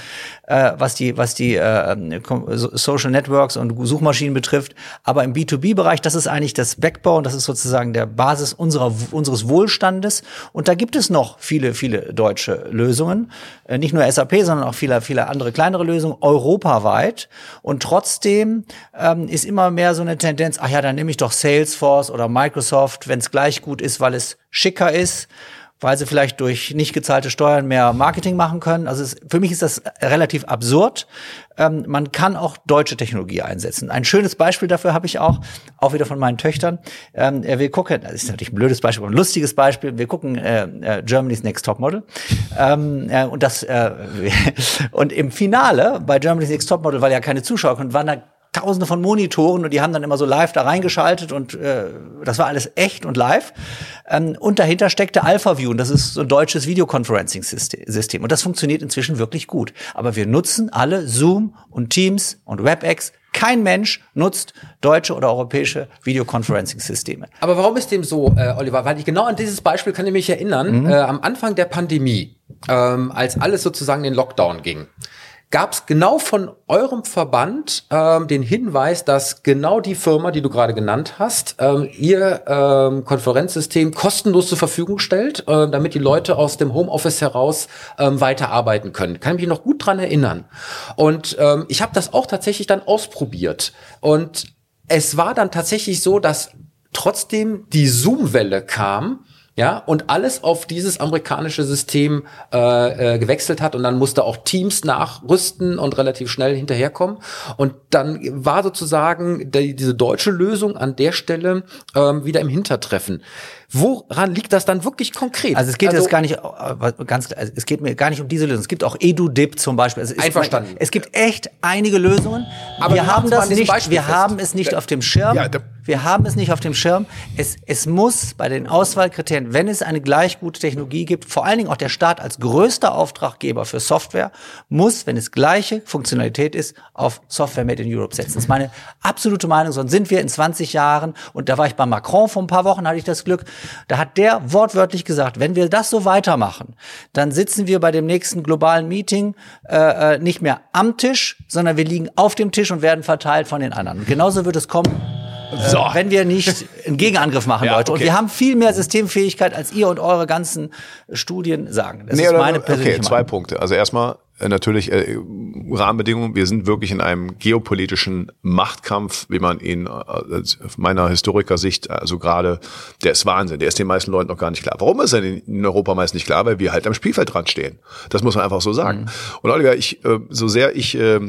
äh, was die, was die äh, so- Social Networks und Suchmaschinen betrifft. Aber im B2B-Bereich, das ist eigentlich das Backbone, das ist sozusagen der Basis unserer, unseres Wohlstandes. Und da gibt es noch viele, viele deutsche Lösungen. Äh, nicht nur SAP, sondern auch viele, viele andere kleinere Lösungen, europaweit. Und trotzdem ähm, ist immer mehr so eine Tendenz, ach ja, dann nehme ich doch Salesforce oder Microsoft, wenn es gleich gut ist, weil es schicker ist weil sie vielleicht durch nicht gezahlte Steuern mehr Marketing machen können. Also es, für mich ist das relativ absurd. Ähm, man kann auch deutsche Technologie einsetzen. Ein schönes Beispiel dafür habe ich auch, auch wieder von meinen Töchtern. Ähm, äh, wir gucken, das ist natürlich ein blödes Beispiel, aber ein lustiges Beispiel. Wir gucken äh, äh, Germany's Next Top Model ähm, äh, und das äh, [laughs] und im Finale bei Germany's Next Top Model, weil ja keine Zuschauer konnten, waren da Tausende von Monitoren und die haben dann immer so live da reingeschaltet und äh, das war alles echt und live. Ähm, und dahinter steckte AlphaView und das ist so ein deutsches Videoconferencing-System und das funktioniert inzwischen wirklich gut. Aber wir nutzen alle Zoom und Teams und WebEx. Kein Mensch nutzt deutsche oder europäische Videoconferencing-Systeme. Aber warum ist dem so, äh, Oliver? Weil ich genau an dieses Beispiel kann ich mich erinnern, äh, am Anfang der Pandemie, ähm, als alles sozusagen in den Lockdown ging. Gab es genau von eurem Verband ähm, den Hinweis, dass genau die Firma, die du gerade genannt hast, ähm, ihr ähm, Konferenzsystem kostenlos zur Verfügung stellt, äh, damit die Leute aus dem Homeoffice heraus ähm, weiterarbeiten können. Kann mich noch gut dran erinnern. Und ähm, ich habe das auch tatsächlich dann ausprobiert. Und es war dann tatsächlich so, dass trotzdem die Zoom-Welle kam, ja, und alles auf dieses amerikanische System äh, äh, gewechselt hat und dann musste auch Teams nachrüsten und relativ schnell hinterherkommen. Und dann war sozusagen die, diese deutsche Lösung an der Stelle ähm, wieder im Hintertreffen. Woran liegt das dann wirklich konkret? Also es geht jetzt gar nicht äh, ganz also es geht mir gar nicht um diese Lösung. Es gibt auch EduDip zum Beispiel. Also Einverstanden. Es gibt echt einige Lösungen. Aber wir haben das nicht. Beispiel Wir fest. haben es nicht auf dem Schirm. Ja, wir haben es nicht auf dem Schirm. Es, es muss bei den Auswahlkriterien, wenn es eine gleich gute Technologie gibt, vor allen Dingen auch der Staat als größter Auftraggeber für Software, muss, wenn es gleiche Funktionalität ist, auf Software Made in Europe setzen. Das ist meine absolute Meinung. Sonst sind wir in 20 Jahren, und da war ich bei Macron vor ein paar Wochen, hatte ich das Glück, da hat der wortwörtlich gesagt, wenn wir das so weitermachen, dann sitzen wir bei dem nächsten globalen Meeting äh, äh, nicht mehr am Tisch, sondern wir liegen auf dem Tisch und werden verteilt von den anderen. Und genauso wird es kommen, So. äh, wenn wir nicht einen Gegenangriff machen, [laughs] Ja, Leute. Und okay. wir haben viel mehr Systemfähigkeit, als ihr und eure ganzen Studien sagen. Das ist oder- meine persönliche okay, zwei Meinung. Punkte. Also erstmal, äh, natürlich äh, Rahmenbedingungen. Wir sind wirklich in einem geopolitischen Machtkampf, wie man ihn äh, aus meiner Historikersicht, also gerade, der ist Wahnsinn. Der ist den meisten Leuten noch gar nicht klar. Warum ist er in Europa meist nicht klar? Weil wir halt am Spielfeld dran stehen. Das muss man einfach so sagen. Mhm. Und Oliver, ich, äh, so sehr ich äh,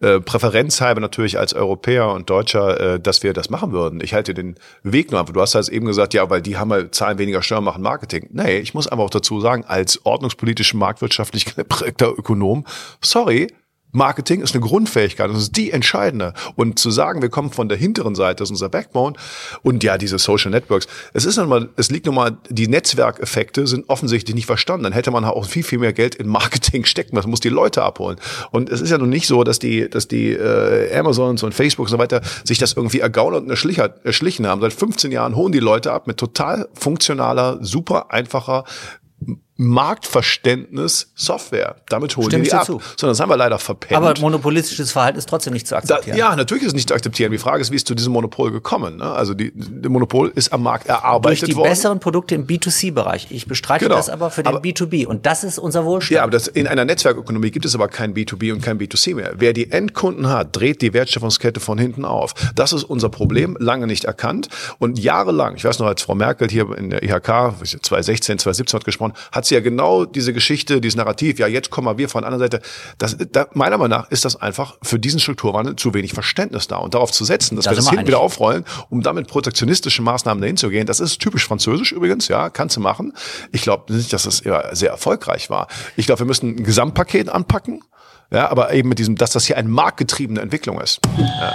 äh, Präferenz habe natürlich als Europäer und Deutscher, äh, dass wir das machen würden. Ich halte den Weg nur einfach. Du hast halt eben gesagt, ja, weil die haben halt zahlen weniger Steuern, machen Marketing. Nee, ich muss einfach auch dazu sagen, als ordnungspolitisch marktwirtschaftlich geprägter Ökonom, sorry, Marketing ist eine Grundfähigkeit, das ist die entscheidende. Und zu sagen, wir kommen von der hinteren Seite, das ist unser Backbone, und ja, diese Social Networks, es ist nun mal, es liegt nun mal, die Netzwerkeffekte sind offensichtlich nicht verstanden. Dann hätte man auch viel, viel mehr Geld in Marketing [laughs] stecken müssen, muss die Leute abholen. Und es ist ja nun nicht so, dass die, dass die äh, Amazons und Facebook und so weiter sich das irgendwie ergaunert und erschlichen haben. Seit 15 Jahren holen die Leute ab mit total funktionaler, super einfacher, Marktverständnis Software. Damit holen Stimmt die, ab. Zu. Sondern das haben wir leider verpennt. Aber monopolistisches Verhalten ist trotzdem nicht zu akzeptieren. Da, ja, natürlich ist es nicht zu akzeptieren. Die Frage ist, wie ist zu diesem Monopol gekommen? Ne? Also die, die Monopol ist am Markt erarbeitet worden. Durch die worden. besseren Produkte im B2C-Bereich. Ich bestreite genau. das aber für den aber, B2B. Und das ist unser Wohlstand. Ja, aber das, in einer Netzwerkökonomie gibt es aber kein B2B und kein B2C mehr. Wer die Endkunden hat, dreht die Wertschöpfungskette von hinten auf. Das ist unser Problem, lange nicht erkannt. Und jahrelang, ich weiß noch, als Frau Merkel hier in der IHK 2016, 2017 hat gesprochen, hat sie ja genau diese Geschichte, dieses Narrativ, ja, jetzt kommen wir von der anderen Seite. Das, da, meiner Meinung nach ist das einfach für diesen Strukturwandel zu wenig Verständnis da. Und darauf zu setzen, dass da wir das hinten wieder aufrollen, um damit protektionistische Maßnahmen dahin zu gehen, das ist typisch französisch übrigens, ja, kannst du machen. Ich glaube nicht, dass das sehr erfolgreich war. Ich glaube, wir müssen ein Gesamtpaket anpacken. Ja, aber eben mit diesem, dass das hier eine marktgetriebene Entwicklung ist. Ja.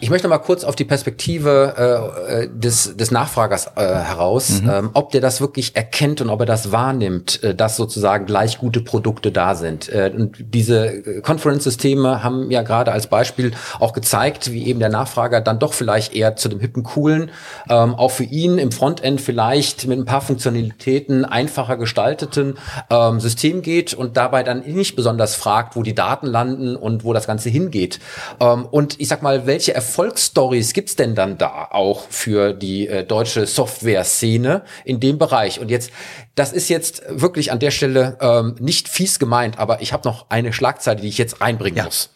Ich möchte mal kurz auf die Perspektive äh, äh, des, des Nachfragers äh, heraus, mhm. ähm, ob der das wirklich erkennt und ob er das wahrnimmt, äh, dass sozusagen gleich gute Produkte da sind. Äh, und diese äh, Conference-Systeme haben ja gerade als Beispiel auch gezeigt, wie eben der Nachfrager dann doch vielleicht eher zu dem hippen, coolen, ähm, auch für ihn im Frontend vielleicht mit ein paar Funktionalitäten einfacher gestalteten ähm, System geht und dabei dann nicht besonders fragt, wo die Daten landen und wo das Ganze hingeht. Ähm, und ich sag mal, welche Erfolgsstories gibt's denn dann da auch für die äh, deutsche Software-Szene in dem Bereich? Und jetzt, das ist jetzt wirklich an der Stelle ähm, nicht fies gemeint, aber ich habe noch eine Schlagzeile, die ich jetzt reinbringen ja. muss.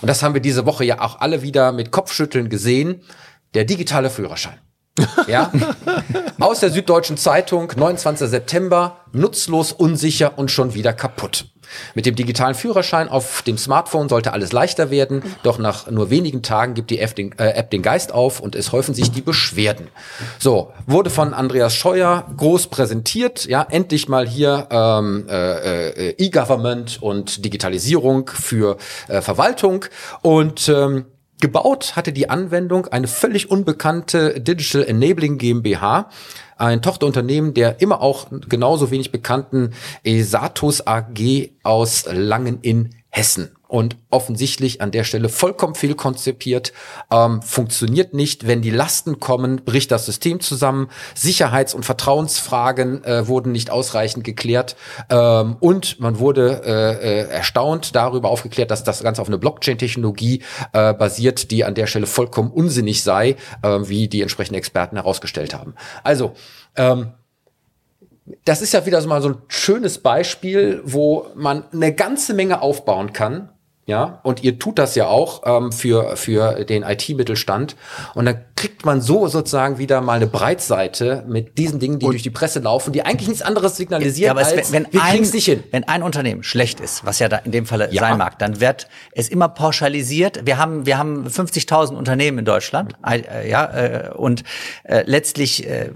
Und das haben wir diese Woche ja auch alle wieder mit Kopfschütteln gesehen. Der digitale Führerschein. [laughs] ja, aus der Süddeutschen Zeitung, 29. September, nutzlos, unsicher und schon wieder kaputt. Mit dem digitalen Führerschein auf dem Smartphone sollte alles leichter werden, doch nach nur wenigen Tagen gibt die App den, äh, App den Geist auf und es häufen sich die Beschwerden. So, wurde von Andreas Scheuer groß präsentiert, ja, endlich mal hier ähm, äh, äh, E-Government und Digitalisierung für äh, Verwaltung. Und ähm, Gebaut hatte die Anwendung eine völlig unbekannte Digital Enabling GmbH, ein Tochterunternehmen der immer auch genauso wenig bekannten Esatus AG aus Langen in Hessen und offensichtlich an der Stelle vollkommen fehlkonzipiert, ähm, funktioniert nicht. Wenn die Lasten kommen, bricht das System zusammen. Sicherheits- und Vertrauensfragen äh, wurden nicht ausreichend geklärt ähm, und man wurde äh, äh, erstaunt darüber aufgeklärt, dass das Ganze auf eine Blockchain-Technologie äh, basiert, die an der Stelle vollkommen unsinnig sei, äh, wie die entsprechenden Experten herausgestellt haben. Also ähm, das ist ja wieder so mal so ein schönes Beispiel, wo man eine ganze Menge aufbauen kann. Ja, und ihr tut das ja auch ähm, für, für den IT-Mittelstand. Und dann kriegt man so sozusagen wieder mal eine Breitseite mit diesen Dingen, die und durch die Presse laufen, die eigentlich nichts anderes signalisieren, ja, aber als wenn, wenn wir ein, nicht hin. Wenn ein Unternehmen schlecht ist, was ja da in dem Falle ja. sein mag, dann wird es immer pauschalisiert. Wir haben, wir haben 50.000 Unternehmen in Deutschland, äh, ja, äh, und äh, letztlich äh,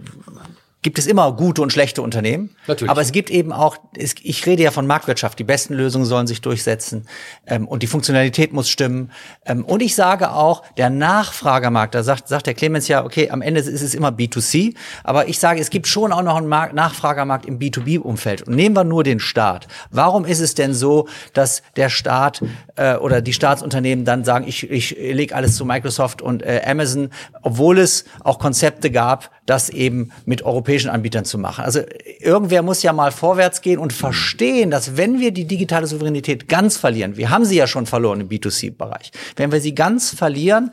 gibt es immer gute und schlechte Unternehmen. Natürlich. Aber es gibt eben auch, ich rede ja von Marktwirtschaft, die besten Lösungen sollen sich durchsetzen ähm, und die Funktionalität muss stimmen. Ähm, und ich sage auch, der Nachfragermarkt, da sagt, sagt der Clemens ja, okay, am Ende ist es immer B2C, aber ich sage, es gibt schon auch noch einen Markt, Nachfragermarkt im B2B-Umfeld. Und nehmen wir nur den Staat. Warum ist es denn so, dass der Staat äh, oder die Staatsunternehmen dann sagen, ich, ich lege alles zu Microsoft und äh, Amazon, obwohl es auch Konzepte gab, das eben mit europäischen Anbietern zu machen. Also irgendwer muss ja mal vorwärts gehen und verstehen, dass wenn wir die digitale Souveränität ganz verlieren, wir haben sie ja schon verloren im B2C-Bereich, wenn wir sie ganz verlieren,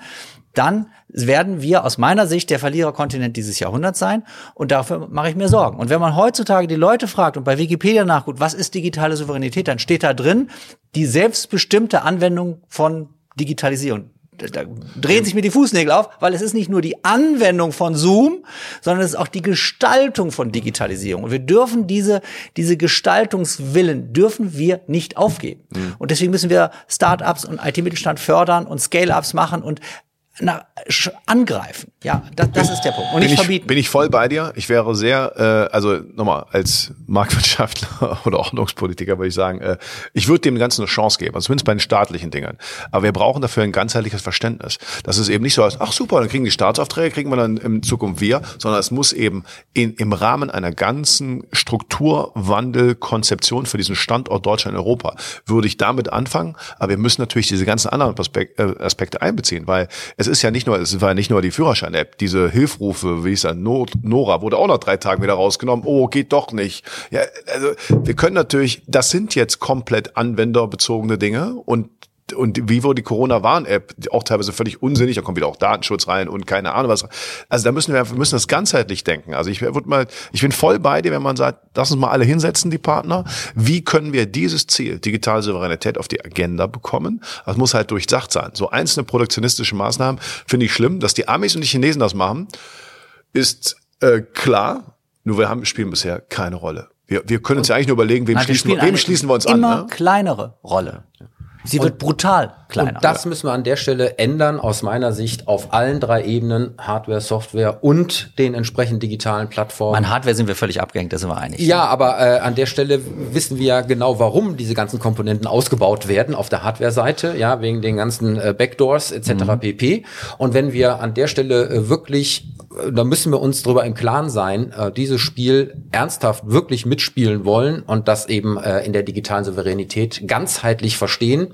dann werden wir aus meiner Sicht der Verliererkontinent dieses Jahrhunderts sein und dafür mache ich mir Sorgen. Und wenn man heutzutage die Leute fragt und bei Wikipedia nachguckt, was ist digitale Souveränität, dann steht da drin die selbstbestimmte Anwendung von Digitalisierung da drehen sich mir die Fußnägel auf, weil es ist nicht nur die Anwendung von Zoom, sondern es ist auch die Gestaltung von Digitalisierung. Und wir dürfen diese, diese Gestaltungswillen dürfen wir nicht aufgeben. Mhm. Und deswegen müssen wir Startups und IT-Mittelstand fördern und Scale-ups machen und na, angreifen. Ja, das, das ist der Punkt. Und bin nicht verbieten. bin ich voll bei dir. Ich wäre sehr, äh, also nochmal, als Marktwirtschaftler [laughs] oder Ordnungspolitiker würde ich sagen, äh, ich würde dem Ganzen eine Chance geben, also zumindest bei den staatlichen Dingen. Aber wir brauchen dafür ein ganzheitliches Verständnis. Das ist eben nicht so, als, ach super, dann kriegen die Staatsaufträge, kriegen wir dann in Zukunft wir, sondern es muss eben in, im Rahmen einer ganzen Strukturwandel, Konzeption für diesen Standort Deutschland in Europa, würde ich damit anfangen. Aber wir müssen natürlich diese ganzen anderen äh, Aspekte einbeziehen, weil es ist ja nicht nur, es war ja nicht nur die Führerschein-App, diese Hilfrufe, wie ich sage, Nora wurde auch nach drei Tagen wieder rausgenommen. Oh, geht doch nicht. Ja, also wir können natürlich, das sind jetzt komplett anwenderbezogene Dinge und und Vivo, die Corona-Warn-App, auch teilweise völlig unsinnig, da kommt wieder auch Datenschutz rein und keine Ahnung was. Also da müssen wir, wir müssen das ganzheitlich denken. Also ich würde mal, ich bin voll bei dir, wenn man sagt, lass uns mal alle hinsetzen, die Partner. Wie können wir dieses Ziel, digitale Souveränität, auf die Agenda bekommen? Das muss halt durchdacht sein. So einzelne produktionistische Maßnahmen finde ich schlimm, dass die Amis und die Chinesen das machen, ist äh, klar. Nur wir haben, spielen bisher keine Rolle. Wir, wir können uns ja eigentlich nur überlegen, wem, Nein, schließen, wir, wem schließen wir uns immer an. Immer ne? kleinere Rolle. Sie wird brutal kleiner. Und das müssen wir an der Stelle ändern, aus meiner Sicht, auf allen drei Ebenen, Hardware, Software und den entsprechenden digitalen Plattformen. An Hardware sind wir völlig abgehängt, da sind wir einig. Ja, aber äh, an der Stelle wissen wir ja genau, warum diese ganzen Komponenten ausgebaut werden auf der Hardware-Seite, ja, wegen den ganzen äh, Backdoors etc. Mhm. pp. Und wenn wir an der Stelle äh, wirklich, äh, da müssen wir uns darüber im Klaren sein, äh, dieses Spiel ernsthaft wirklich mitspielen wollen und das eben äh, in der digitalen Souveränität ganzheitlich verstehen,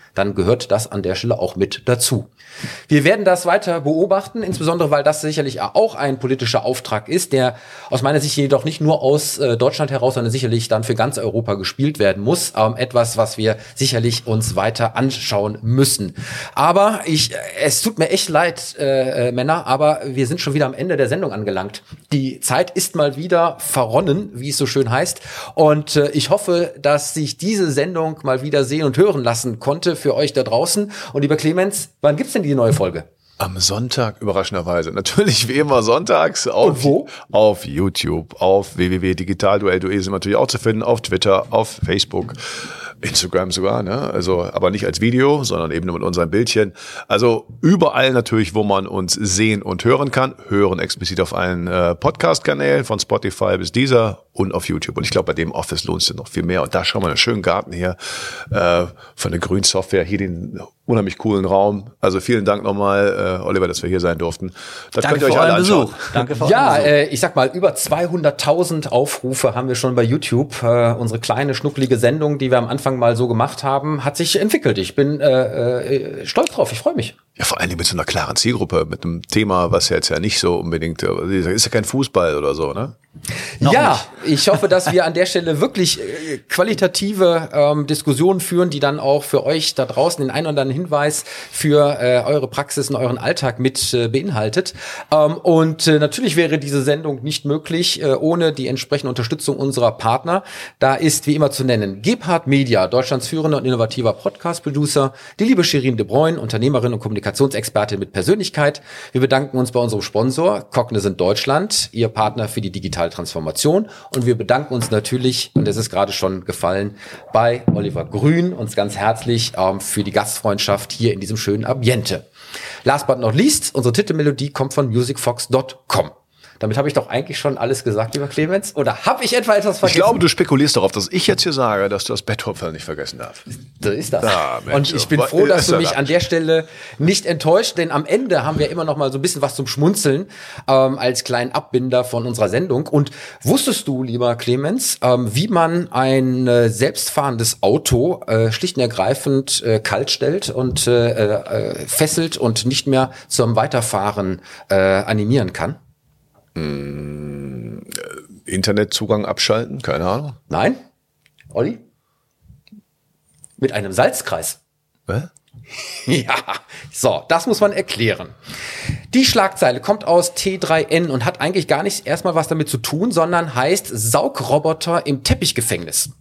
dann gehört das an der Stelle auch mit dazu. Wir werden das weiter beobachten, insbesondere weil das sicherlich auch ein politischer Auftrag ist, der aus meiner Sicht jedoch nicht nur aus äh, Deutschland heraus, sondern sicherlich dann für ganz Europa gespielt werden muss. Ähm, etwas, was wir sicherlich uns weiter anschauen müssen. Aber ich, äh, es tut mir echt leid, äh, äh, Männer, aber wir sind schon wieder am Ende der Sendung angelangt. Die Zeit ist mal wieder verronnen, wie es so schön heißt. Und äh, ich hoffe, dass sich diese Sendung mal wieder sehen und hören lassen konnte für euch da draußen. Und lieber Clemens, wann gibt's denn die neue Folge? Am Sonntag, überraschenderweise. [laughs] Natürlich wie immer sonntags auf, auf YouTube, auf www.digitalduell.de sind natürlich auch zu finden, auf Twitter, auf Facebook. Instagram sogar, ne? Also, aber nicht als Video, sondern eben nur mit unserem Bildchen. Also überall natürlich, wo man uns sehen und hören kann. Hören explizit auf allen äh, Podcast-Kanälen von Spotify bis dieser und auf YouTube. Und ich glaube, bei dem Office lohnt es noch viel mehr. Und da schauen wir einen schönen Garten hier äh, von der Grün Software, hier den unheimlich coolen Raum. Also vielen Dank nochmal, äh, Oliver, dass wir hier sein durften. Das Danke könnt ihr euch alle anschauen. Besuch. Danke für Ja, äh, ich sag mal, über 200.000 Aufrufe haben wir schon bei YouTube. Äh, unsere kleine, schnucklige Sendung, die wir am Anfang mal so gemacht haben, hat sich entwickelt. Ich bin äh, äh, stolz drauf, ich freue mich. Ja, vor allen Dingen mit so einer klaren Zielgruppe, mit einem Thema, was ja jetzt ja nicht so unbedingt, äh, ist ja kein Fußball oder so, ne? Noch ja, nicht. ich hoffe, dass wir an der Stelle wirklich äh, qualitative ähm, Diskussionen führen, die dann auch für euch da draußen den einen oder anderen Hinweis für äh, eure Praxis und euren Alltag mit äh, beinhaltet. Ähm, und äh, natürlich wäre diese Sendung nicht möglich äh, ohne die entsprechende Unterstützung unserer Partner. Da ist wie immer zu nennen Gebhard Media, Deutschlands führender und innovativer Podcast-Producer, die liebe Shirin de Bruyne, Unternehmerin und Kommunikationsexpertin mit Persönlichkeit. Wir bedanken uns bei unserem Sponsor Cognizant Deutschland, ihr Partner für die digitale Transformation. Und wir bedanken uns natürlich, und das ist gerade schon gefallen, bei Oliver Grün, uns ganz herzlich ähm, für die Gastfreundschaft hier in diesem schönen Ambiente. Last but not least, unsere Titelmelodie kommt von musicfox.com. Damit habe ich doch eigentlich schon alles gesagt, lieber Clemens. Oder habe ich etwa etwas vergessen? Ich glaube, du spekulierst darauf, dass ich jetzt hier sage, dass du das Betthopfer nicht vergessen darfst. So ist das. Ah, Mensch, und ich bin froh, dass du mich an der Stelle nicht enttäuscht, denn am Ende haben wir immer noch mal so ein bisschen was zum Schmunzeln ähm, als kleinen Abbinder von unserer Sendung. Und wusstest du, lieber Clemens, ähm, wie man ein äh, selbstfahrendes Auto äh, schlicht und ergreifend äh, kalt stellt und äh, äh, fesselt und nicht mehr zum Weiterfahren äh, animieren kann? Äh, Internetzugang abschalten? Keine Ahnung. Nein? Olli? Mit einem Salzkreis. Was? [laughs] Ja, so, das muss man erklären. Die Schlagzeile kommt aus T3N und hat eigentlich gar nicht erstmal was damit zu tun, sondern heißt Saugroboter im Teppichgefängnis.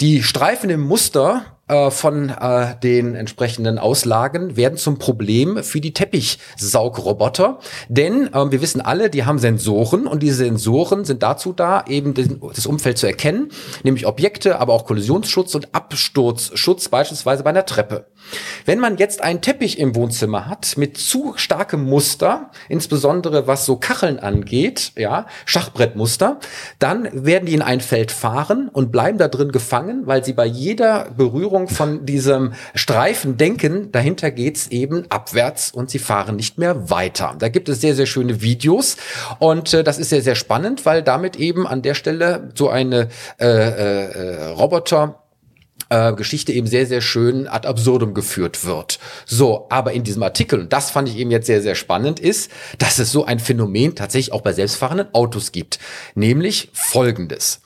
Die Streifen im Muster äh, von äh, den entsprechenden Auslagen werden zum Problem für die Teppichsaugroboter. Denn äh, wir wissen alle, die haben Sensoren und diese Sensoren sind dazu da, eben den, das Umfeld zu erkennen, nämlich Objekte, aber auch Kollisionsschutz und Absturzschutz, beispielsweise bei einer Treppe. Wenn man jetzt einen Teppich im Wohnzimmer hat mit zu starkem Muster, insbesondere was so Kacheln angeht, ja, Schachbrettmuster, dann werden die in ein Feld fahren und bleiben da drin gefangen, weil sie bei jeder Berührung von diesem Streifen denken, dahinter geht's eben abwärts und sie fahren nicht mehr weiter. Da gibt es sehr, sehr schöne Videos und äh, das ist sehr, sehr spannend, weil damit eben an der Stelle so eine äh, äh, Roboter äh, Geschichte eben sehr, sehr schön ad absurdum geführt wird. So, aber in diesem Artikel, und das fand ich eben jetzt sehr, sehr spannend, ist, dass es so ein Phänomen tatsächlich auch bei selbstfahrenden Autos gibt. Nämlich folgendes.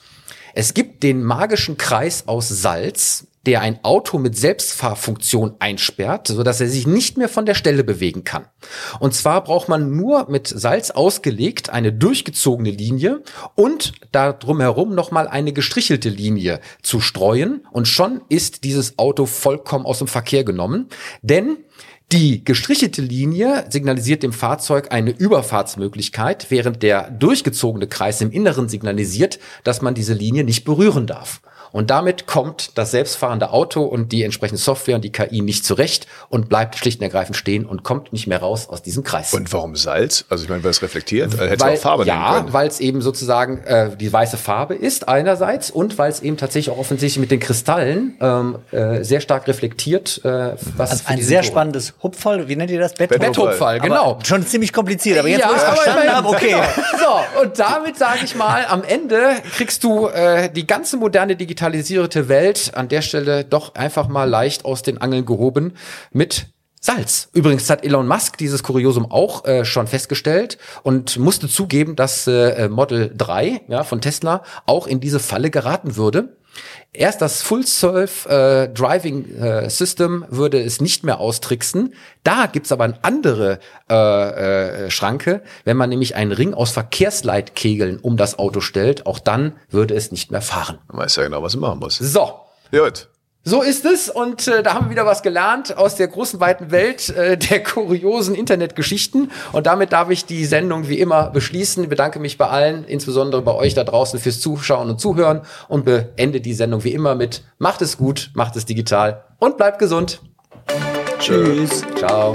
Es gibt den magischen Kreis aus Salz, der ein Auto mit Selbstfahrfunktion einsperrt, so dass er sich nicht mehr von der Stelle bewegen kann. Und zwar braucht man nur mit Salz ausgelegt eine durchgezogene Linie und da drumherum nochmal eine gestrichelte Linie zu streuen und schon ist dieses Auto vollkommen aus dem Verkehr genommen, denn die gestrichelte Linie signalisiert dem Fahrzeug eine Überfahrtsmöglichkeit, während der durchgezogene Kreis im Inneren signalisiert, dass man diese Linie nicht berühren darf. Und damit kommt das selbstfahrende Auto und die entsprechende Software und die KI nicht zurecht und bleibt schlicht und ergreifend stehen und kommt nicht mehr raus aus diesem Kreis. Und warum Salz? Also ich meine, weil es reflektiert, äh, hätte weil, auch Farbe Ja, weil es eben sozusagen äh, die weiße Farbe ist einerseits und weil es eben tatsächlich auch offensichtlich mit den Kristallen ähm, äh, sehr stark reflektiert. Äh, was also ein sehr Ton. spannendes Hupfall, wie nennt ihr das? Betthupfall, Betthupfall genau. Aber schon ziemlich kompliziert, aber jetzt, ja, wo ich es verstanden habe, okay. Genau. So, und damit sage ich mal, am Ende kriegst du äh, die ganze moderne Digitalisierung digitalisierte Welt an der Stelle doch einfach mal leicht aus den Angeln gehoben mit Salz. Übrigens hat Elon Musk dieses Kuriosum auch äh, schon festgestellt und musste zugeben, dass äh, Model 3 ja, von Tesla auch in diese Falle geraten würde. Erst das Full Self äh, Driving äh, System würde es nicht mehr austricksen. Da gibt's aber eine andere äh, äh, Schranke. Wenn man nämlich einen Ring aus Verkehrsleitkegeln um das Auto stellt, auch dann würde es nicht mehr fahren. Man weiß ja genau, was man machen muss. So. Gut. So ist es und äh, da haben wir wieder was gelernt aus der großen weiten Welt äh, der kuriosen Internetgeschichten und damit darf ich die Sendung wie immer beschließen. Ich bedanke mich bei allen, insbesondere bei euch da draußen fürs Zuschauen und Zuhören und beende die Sendung wie immer mit macht es gut, macht es digital und bleibt gesund. Tschüss. Ciao.